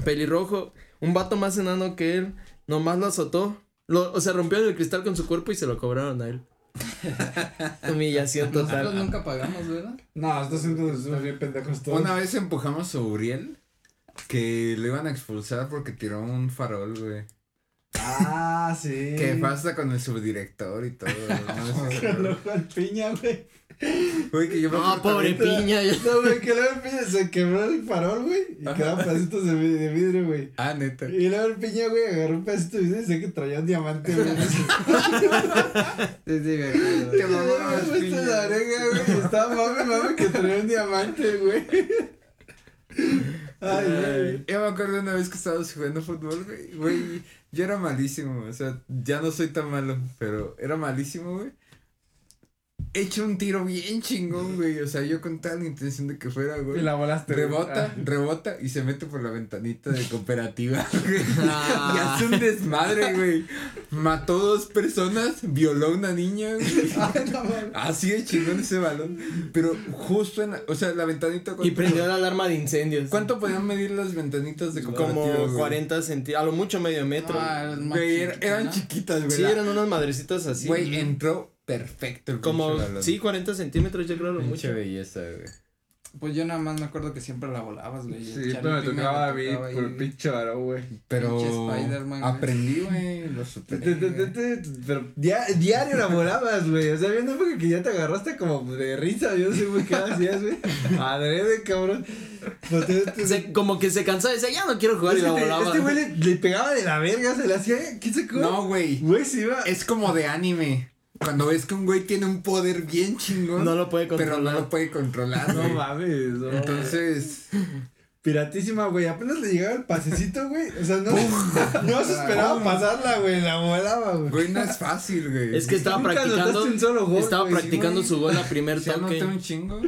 Pelirrojo, un vato más enano que él, nomás lo azotó. Lo, o sea, rompieron el cristal con su cuerpo y se lo cobraron a él. [LAUGHS] Humillación Nosotros total. nunca pagamos, ¿verdad? No, haciendo estamos bien pendejos todos. Una vez empujamos a Uriel que le iban a expulsar porque tiró un farol, güey. Ah, sí. Que pasa con el subdirector y todo. [LAUGHS] ¿no? Que lo al piña, güey. Güey, que yo me No, pobre piña. ya- No, güey, que luego el piña se quebró el farol, güey. Y quedaban pedacitos de, vi- de vidrio, güey. Ah, neta. Y luego el piña, güey, agarró un pedacito de vidrio y decía que traía un diamante, güey. [LAUGHS] Sí, sí, me acuerdo. Te Y luego mamabas, me puse piña. la oreja, güey. Estaba mame, mame que traía un diamante, güey. Ay, güey. Yo me acuerdo una vez que estábamos jugando fútbol, güey. Güey, yo era malísimo. O sea, ya no soy tan malo, pero era malísimo, güey. Hecho un tiro bien chingón, güey. O sea, yo con toda la intención de que fuera, güey. Y la volaste. Rebota, Ah. rebota y se mete por la ventanita de cooperativa. [LAUGHS] güey. Ah. Y hace un desmadre, güey. Mató dos personas, violó a una niña, güey. Así de chingón ese balón. Pero justo en la, o sea, la ventanita. Y ¿cuánto- prendió la alarma de incendios. ¿Cuánto podían medir las ventanitas de cooperativa? Como güey? 40 centímetros, a lo mucho medio metro. Ah, Güey, era- chiquito, eran chiquitas, güey. sí, eran unas madrecitas así. Güey, entró perfecto el Como, balón. sí, 40 centímetros, yo creo lo Mucha mucho. belleza, güey. Pues yo nada más me acuerdo que siempre la volabas, güey. Sí, pero me tocaba a mí por el pinche varón, güey. Pero Pinche Spider-Man, güey. aprendí, güey, lo superé. güey. Pero dia- diario la volabas, güey. O sea, había una época que ya te agarraste como de risa. Yo no sé güey, qué hacías, güey. Adrede, cabrón. Pues como que se cansaba y decía, ya no quiero jugar y este, la volaba. este güey le, pegaba de la verga, se le hacía. ¿Quién se cómo? No, güey. Güey, se iba. Es como de anime. Cuando ves que un güey tiene un poder bien chingón. No lo puede Pero controlar. no lo puede controlar, No güey. mames, no. Entonces, Piratísima, güey. Apenas le llegaba el pasecito, güey. O sea, no, [LAUGHS] no se esperaba pasarla, güey. La volaba, güey. güey, no es fácil, güey. Es que estaba practicando. anotaste un solo gol, estaba güey, practicando sí, su gol a primer [LAUGHS] ¿Se anoté toque. un chingo?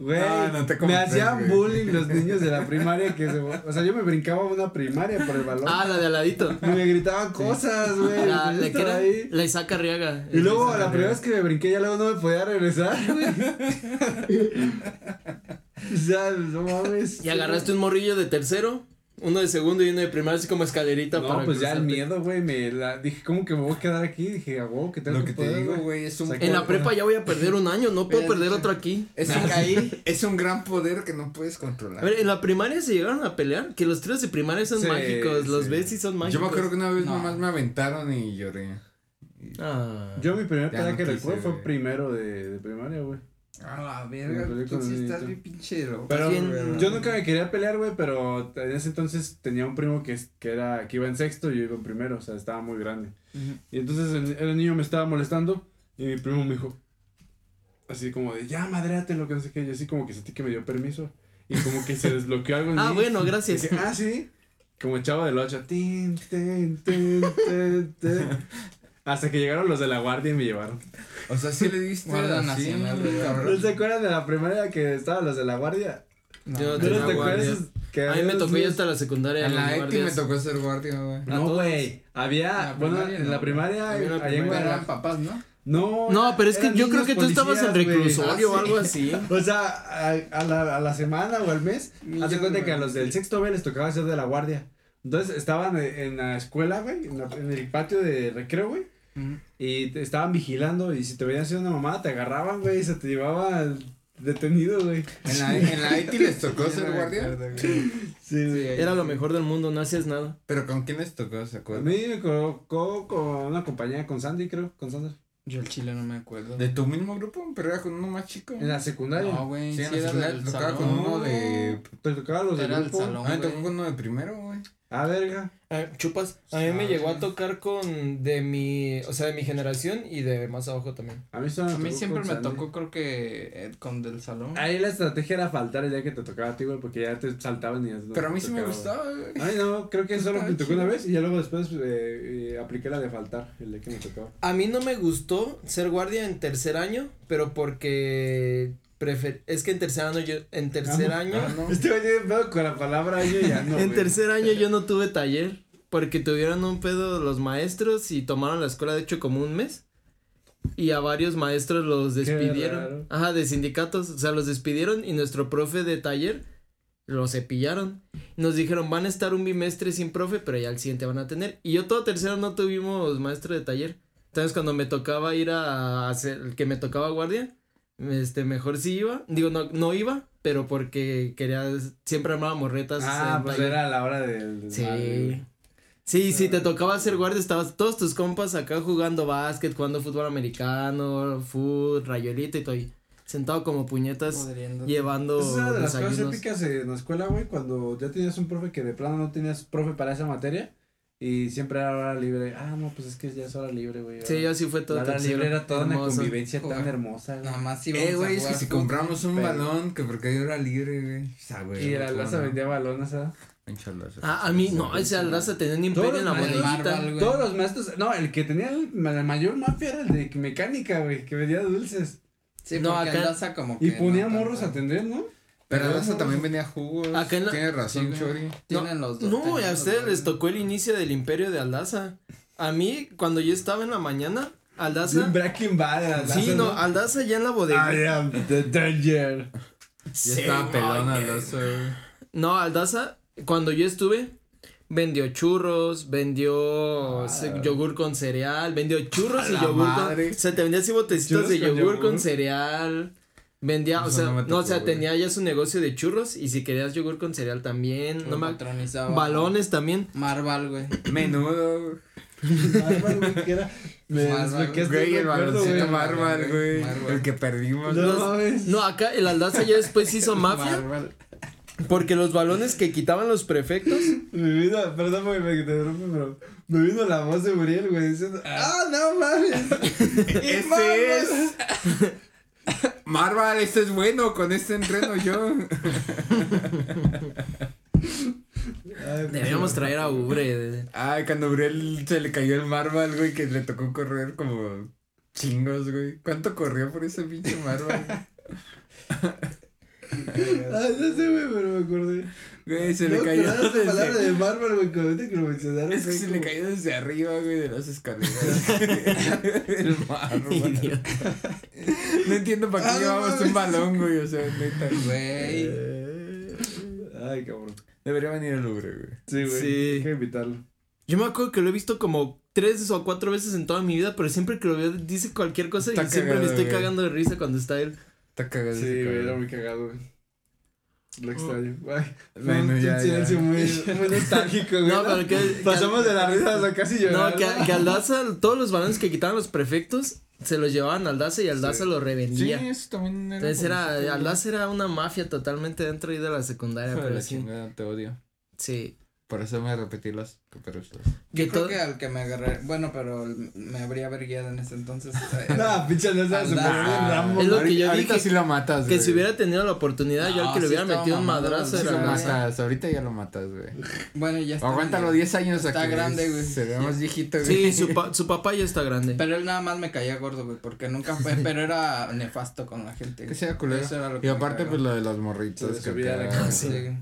Güey, No, no te me hacían bullying los niños de la primaria que se, o sea, yo me brincaba una primaria por el balón. Ah, la de al ladito. Y me gritaban cosas, güey. La, la que era ahí. la Isaac Arriaga. Y luego la primera vez que me brinqué ya luego no me podía regresar, [LAUGHS] güey. [LAUGHS] o sea, no mames. Y agarraste un morrillo de tercero, uno de segundo y uno de primero, así como escalerita No, para pues ya el miedo, güey, me la dije, ¿cómo que me voy a quedar aquí? Dije, a huevo, que tengo Lo que te poder, digo, güey, es un O sea, En la prepa ya voy a perder un año, no puedo perder otro aquí. Es un, Ahí. es un gran poder que no puedes A controlar. ver, en la primaria se llegaron a pelear, que los tríos de primaria son Sí, mágicos, los ves y son mágicos. Yo me acuerdo que una vez No. nomás me aventaron y lloré. Ah. Yo mi primer Ya pelea no que recuerdo fue primero de, de primaria, güey. A la verga, tú sí el estás bien pinche loco. Pero bien- yo nunca me quería pelear, güey, pero en ese entonces tenía un primo que, que era que iba en sexto y yo iba en primero, o sea, estaba muy grande. Y entonces el, el niño me estaba molestando y mi primo me dijo, así como de, ya, madréate lo que no sé qué, y así como que sentí que me dio permiso y como que se desbloqueó algo en [LAUGHS] Ah, mí. bueno, gracias. Dije, ah, sí. Como chavo del 8. Tin, tin, tin, tin, tin. [LAUGHS] Hasta que llegaron los de la guardia y me llevaron. O sea, sí le diste Guardia Nacional. ¿No se acuerdan de la primaria que estaban los de la guardia? No, Yo ¿No tenía te acuerdas? guardia. Que A mí me tocó ya hasta la secundaria. En la ETI me tocó ser guardia, güey. No, güey. Había, En la bueno, primaria, en la primaria, Había una allá en eran papás, ¿no? No, No, pero es que yo creo que tú estabas en reclusorio o Ah, algo así. [LAUGHS] O sea, a, a la, a la semana o al mes, Y haz de yo, cuenta que a los del sexto B les tocaba ser de la guardia. Entonces estaban en, en la escuela, güey, en, la- en el patio de recreo, güey, Y te estaban vigilando y si te veían hacer una mamada te agarraban, güey, y se te llevaban detenido, güey. En la, en la ETI les tocó ser guardia. Sí, Sí. Era lo mejor del mundo, no hacías nada. Pero ¿con quién les tocó? ¿Se A acuerdan? mí me colocó con una compañía, con Sandy, creo, con Sandra. Yo el chile no me acuerdo. ¿De tu mismo grupo? Pero era con uno más chico. En la secundaria. No, güey, Sí, sí, en la era secundaria del te tocaba salón. con uno de. Te tocaba los el grupo. salón. Ah, me tocó con uno de primero, güey. Ah, verga. Ah, chupas, a mí me llegó a tocar con de mi, o sea, de mi generación y de más abajo también. A mí, A siempre me Sandy. tocó, creo que eh, con del salón. Ahí la estrategia era faltar el día que te tocaba a ti, güey, porque ya te saltaban y ya no Pero a mí sí me gustaba, güey. Ay, no, creo que solo me tocó una vez y ya luego después eh, eh, apliqué la de faltar, el día que me tocaba. A mí no me gustó ser guardia en tercer año, pero porque prefer es que en tercer año yo, en tercer Ah, año, Ah, no. Este pedo con la palabra año y ya no. en güey. tercer año yo no tuve taller porque tuvieron un pedo los maestros y tomaron la escuela de hecho como un mes. Y a varios maestros los despidieron. Ajá, de sindicatos. O sea, los despidieron y nuestro profe de taller lo cepillaron. Nos dijeron, van a estar un bimestre sin profe, pero ya al siguiente van a tener. Y yo todo tercero no tuvimos maestro de taller. Entonces cuando me tocaba ir a hacer, que me tocaba guardia, este, mejor sí iba. Digo, no, no iba, pero porque quería, siempre armaba morretas. Ah, pues taller. era la hora del. del Sí. madre. Sí, sí, te tocaba hacer guardia, estabas todos tus compas acá jugando básquet, jugando fútbol americano, fútbol, rayolito y todo. ahí, Sentado como puñetas, llevando Esa es una de las cosas épicas en la escuela, güey, cuando ya tenías un profe que de plano no tenías profe para esa materia y siempre era hora libre. Ah, no, pues es que ya es hora libre, güey. Sí, así fue todo. La hora libre era toda una convivencia tan hermosa, güey. Nada más íbamos Eh, güey, es que si compramos un pero- balón, que porque yo era libre, güey. O sea, güey. Y la ¿cómo laza no? vendía balones. Pinche Aldaza. Ah, a mí, no, ese Aldaza tenía un imperio Todos en la güey. Todos los maestros, no, el que tenía el- la mayor mafia era el de mecánica, güey, que vendía dulces. Sí, No, porque acá- Aldaza como Y que ponía no morros a atender, ¿no? Pero no, también no. vendía jugos. Acá en la- Tienes razón. Chori. Tienen los dos. No, a ustedes les tocó el inicio del imperio de Aldaza. A mí, cuando yo estaba en la mañana, Aldaza. Breaking Bad, Aldaza, Sí, no, Aldaza ya en la bodega. I am the danger. Ya Sí, estaba pelón. Aldaza, güey. No, Aldaza, cuando yo estuve, vendió churros, vendió se- yogur con cereal, vendió churros y yogur madre. con. O sea, te vendía así botecitos Churros de yogur. con cereal. Vendía, o sea, no o sea, güey. tenía ya su negocio de churros y si querías yogur con cereal también, no Lo me patronizaba. balones también. Marval, güey. Menudo. Marvel, güey, que era. [LAUGHS] Me Güey, el baloncito güey. Marvel, güey. El que perdimos. No Los-. No, acá el Aldaza ya después hizo mafia porque los balones que quitaban los prefectos Me vino, perdón, güey, me te interrumpo, pero me vino la voz de Muriel, güey, diciendo, ah, no mames. [LAUGHS] [LAUGHS] Ese es. Marvel, este es bueno. Con este entreno yo. Ay, Deberíamos traer a Ubre. Ay, cuando Uriel se le cayó el Marvel, güey, que le tocó correr como chingos, güey. ¿Cuánto corrió por ese pinche Marvel? [LAUGHS] [LAUGHS] Ay, no sé, güey, pero me acordé. Güey, se no, le cayó pero esa palabra desde... de Marvel, güey, como ahorita que lo mencionaron. Es que se le cayó desde arriba, güey, de las escaleras. [LAUGHS] [LAUGHS] el Marvel. No entiendo para qué Ah, llevamos un balón, güey, o sea, neta. Güey. Eh, Ay, cabrón. Debería venir el Louvre, güey. Sí, güey. Sí. Hay que invitarlo. Yo me acuerdo que lo he visto como tres o cuatro veces en toda mi vida, pero siempre que lo veo dice cualquier cosa Está y siempre me estoy güey. cagando de risa cuando está él. Está cagado Sí, güey, era muy cagado, güey. Lo extraño. Ay, Bueno, un ya, silencio ya. muy, muy [LAUGHS] nostálgico, güey. No, pero que- Pasamos de la risa hasta casi llorar. No, que, que Aldaza, todos los balones que quitaban los prefectos, se los llevaban a Aldaza y Aldaza Sí. lo Sí, revendía. eso también era. Entonces era. Aldaza era una mafia totalmente dentro ahí de la secundaria, [LAUGHS] pero la sí. chingada, te odio. Sí. Por eso me repetí las caperuchas. Que Yo creo todo- que al que me agarré, bueno, pero me habría verguiado en ese entonces. [LAUGHS] No, pinche no sabes. Es lo que yo ahorita dije, sí lo matas, que güey. si hubiera tenido la oportunidad, yo al No, que le sí hubiera estaba metido un madrazo Sí lo matas, ahorita ya lo matas, güey. Bueno, ya está. Aguántalo grande. 10 años Está aquí. grande, güey. Se ve más viejito, güey. Sí, su, pa- su papá ya está grande. Pero él nada más me caía gordo, güey, porque nunca fue, pero era nefasto con la gente. Que sea culero. Eso era lo que Y aparte, pues lo de morritos. le que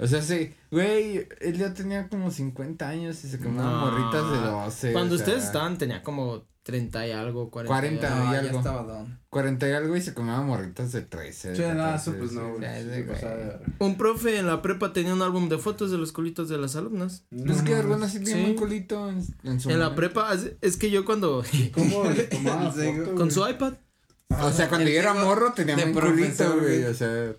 O sea, sí, güey, él ya tenía como 50 años y se quemaban No. morritas de 12. Cuando o sea, ustedes estaban tenía como 30 y algo, 40. 40. y algo. No, y ya algo. estaba don. 40 y algo y se quemaban morritas de 13. de Sí, no, 14, eso pues no, de- o sea, Un profe en la prepa tenía un álbum de fotos de los culitos de las alumnas. Pues es que no algunas sí Sí. un culito en, en su En la prepa, es- que yo cuando, [LAUGHS] ¿Cómo le [LAUGHS] tomaba foto, con güey? su iPad, O sea, cuando El yo era morro tenía de un culito, güey. O sea,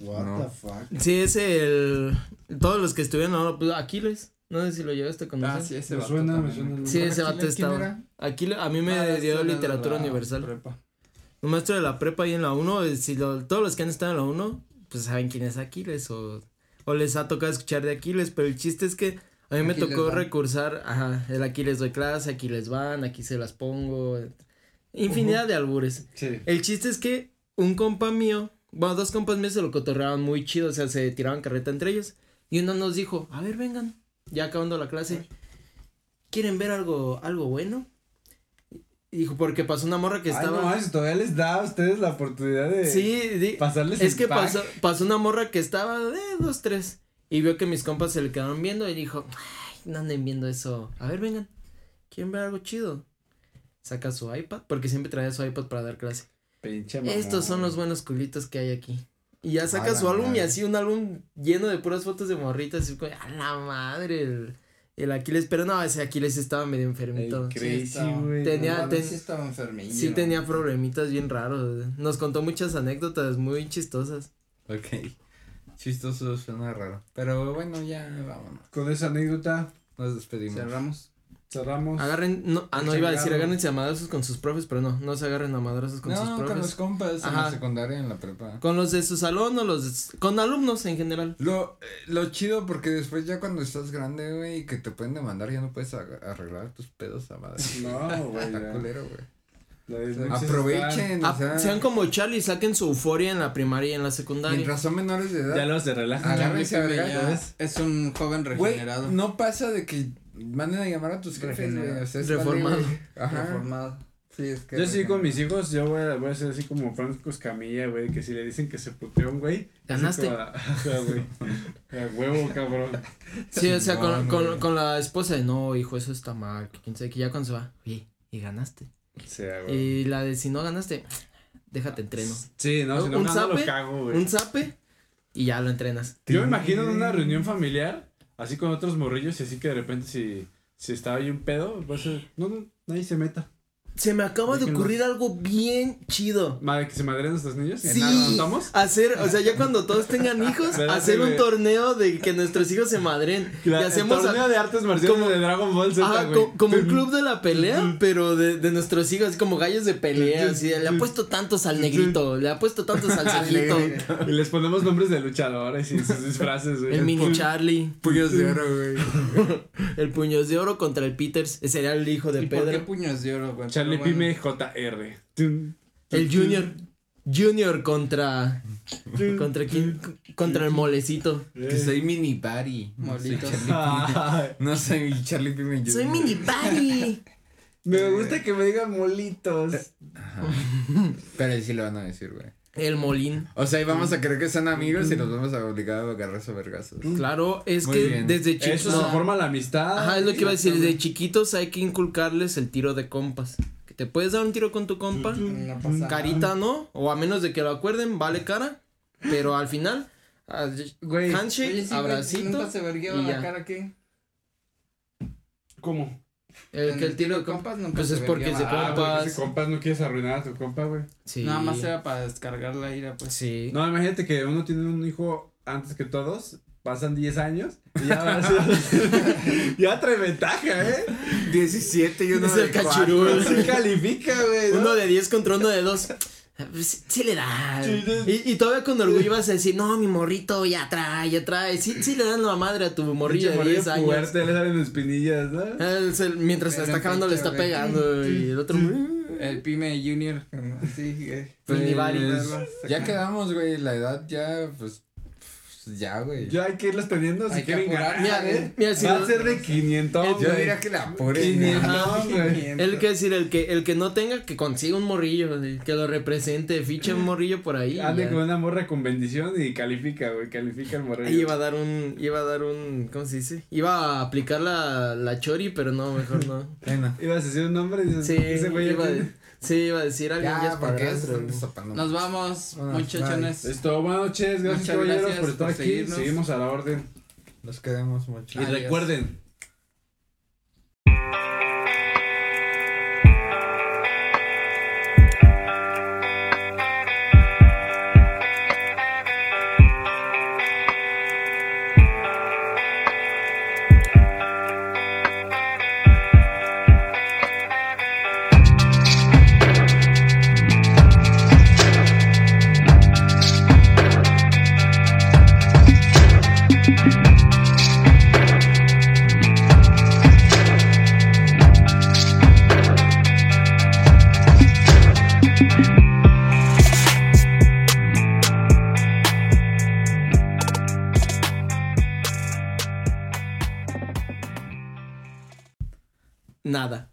What No. the fuck. sí, es el, todos los que estuvieron ahora, pues Aquiles, no sé si lo llegaste a conocer. Ah, sí, ese Me vato suena, me suena. Sí, ese ¿Quién- vato estaba. Aquiles, a mí me Ah, dio literatura la universal. prepa. Un maestro de la prepa y en la 1, eh, si lo- todos los que han estado en la 1, pues saben quién es Aquiles o, o les ha tocado escuchar de Aquiles, pero el chiste es que a mí me Aquiles tocó van. recursar, ajá, el aquí les doy clase, aquí les van, aquí se las pongo, infinidad de albures. Sí. El chiste es que un compa mío, bueno, dos compas míos se lo cotorreaban muy chido, o sea, se tiraban carreta entre ellos. Y uno nos dijo, a ver, vengan, ya acabando la clase, ¿quieren ver algo, algo bueno? Y dijo, porque pasó una morra que Ay, estaba... no manches, todavía les da a ustedes la oportunidad de sí, di- pasarles es el que pack. pasó, pasó una morra que estaba de dos, tres. Y vio que mis compas se le quedaron viendo y dijo, ay, no anden viendo eso. A ver, vengan, ¿quieren ver algo chido? Saca su iPad, porque siempre traía su iPad para dar clase. Pinche mamón. Estos son los buenos culitos que hay aquí. Y ya saca su álbum y así un álbum lleno de puras fotos de morritas. Y como, a la madre, el, el Aquiles. Pero no, ese Aquiles estaba medio enfermito. crazy, güey. Tenía- No, ten- sí estaba enfermillo. Sí tenía problemitas bien raros. Nos contó muchas anécdotas muy chistosas. Ok. Chistoso suena raro. Pero bueno, ya vámonos. Con esa anécdota Nos despedimos. Cerramos. Cerramos. Agarren, no, ah, no iba a decir agárrense a madrazos con sus profes, pero no, no se agarren a madrazos con sus no, con profes. los compas en la secundaria y en la prepa. Con los de su salón o los de- con alumnos en general. Lo, eh, lo chido porque después ya cuando estás grande, güey, y que te pueden demandar, ya no puedes arreglar tus pedos a madre. [LAUGHS] No, güey. Está culero, güey. De Aprovechen, o sea, sean como Charlie, saquen su euforia en la primaria y en la secundaria. mientras son menores de edad. Ya luego se relajan. Es un joven regenerado. no pasa de que manden a llamar a tus jefes, güey. O sea, Reformado. Ajá. Reformado. Sí, es que. Yo sí con mis hijos, yo voy a, voy a ser así como Franco Escamilla, güey, que si le dicen que se puteó un güey. Ganaste. como, [LAUGHS] Ajá, güey. A huevo, cabrón. Sí, o sea, con, con, con la esposa de no, hijo, eso está mal. Que quién sabe que ya cuando se va, oye, y ganaste. Güey. Y la de si no ganaste, déjate entreno. Sí, no, si no ¿Un gano, lo zape? cago, güey. Un zape y ya lo entrenas. Yo me imagino en una reunión familiar, así con otros morrillos, y así que de repente si, si estaba ahí un pedo, va a ser, no, no, nadie se meta. Se me acaba de ocurrir algo bien chido. Madre, que se madren nuestros niños. Sí. ¿Estamos? Hacer, o sea, ya cuando todos tengan hijos, [LAUGHS] hacer un güey. torneo de que nuestros hijos se madren. Y hacemos el torneo de artes marciales como- de Dragon Ball Z, co- como un club de la pelea, pero de, de nuestros hijos, así como gallos de pelea, así, le ha puesto tantos al negrito, le ha puesto tantos al [LAUGHS] cejito, Y les ponemos nombres de luchadores y sus disfraces, güey. el mini Charlie, Puños de oro, güey. [LAUGHS] el puños de oro contra el Peters, ese era el hijo de ¿Y por qué Pedro, puños de oro, güey? Charlie Pero bueno, Pime JR. Tum. el Junior, Junior contra, contra quién, contra el molecito, Que soy mini party. No soy Molitos. Charlie Pime. Ay, [LAUGHS] No soy Charlie Pime. soy mini buddy, [LAUGHS] Me gusta que me digan molitos. Ajá. Pero ahí sí lo van a decir, güey. el molín, O sea, ahí vamos a creer que son amigos y los vamos a obligar a agarrarse a vergazos. claro, es Muy que bien. desde Eso chiquitos, se forma la amistad. ajá, es lo que iba a decir, desde chiquitos hay que inculcarles el tiro de compas, te puedes dar un tiro con tu compa, carita no, o a menos de que lo acuerden, vale cara, pero al final, Güey, handshake, Oye, sí, güey, abracito, ¿Nunca se y la ya. cara aquí? ¿cómo? el que el tiro de compas, compas nunca pues se es porque se Ah, compas. compas no quieres arruinar a tu compa, güey. sí, Nada más era para descargar la ira, pues. sí, No, imagínate que uno tiene un hijo antes que todos, pasan 10 años y ya va a [LAUGHS] [LAUGHS] ya trae ventaja, ¿eh? 17 y uno Es de el cachirul. Se califica, güey. ¿no? uno de 10 contra uno de 2. Sí, sí le da. Sí, sí. Y, y todavía con orgullo vas a decir, no, mi morrito ya trae, ya trae. Sí, sí le dan la madre a tu morrillo de 10 morrillo años. fuerte, le salen espinillas, ¿no? Ah, es el- mientras se está acabando le está pegando y el otro... El Pyme Junior. Sí, güey. Pues, Bari. ya quedamos, güey. La edad ya, pues. Pues, Ya, güey. Ya hay que irles teniendo si Hay que quieren ganar. Mira, ¿eh? mira, si Va a ser de 500, Yo diría que la apuren. 500, güey. güey. El que decir, el que, el que no tenga, que consiga un morrillo, que lo represente, fiche un morrillo por ahí. Ande con una morra con bendición y califica, güey. Califica el morrillo. Ahí iba a dar un, iba a dar un, ¿cómo se dice? Iba a aplicar la, la chori, pero no, mejor no. [LAUGHS] Bueno. Ibas a decir un nombre y dices, Sí, ese güey ya iba, sí, iba a decir alguien ya, Ya, porque. Nos vamos, Bueno, muchachones. Esto, buenas noches, gracias Muchas caballeros gracias por estar por aquí. seguirnos. Seguimos a la orden. Los queremos mucho. Y Adiós. recuerden, Nada.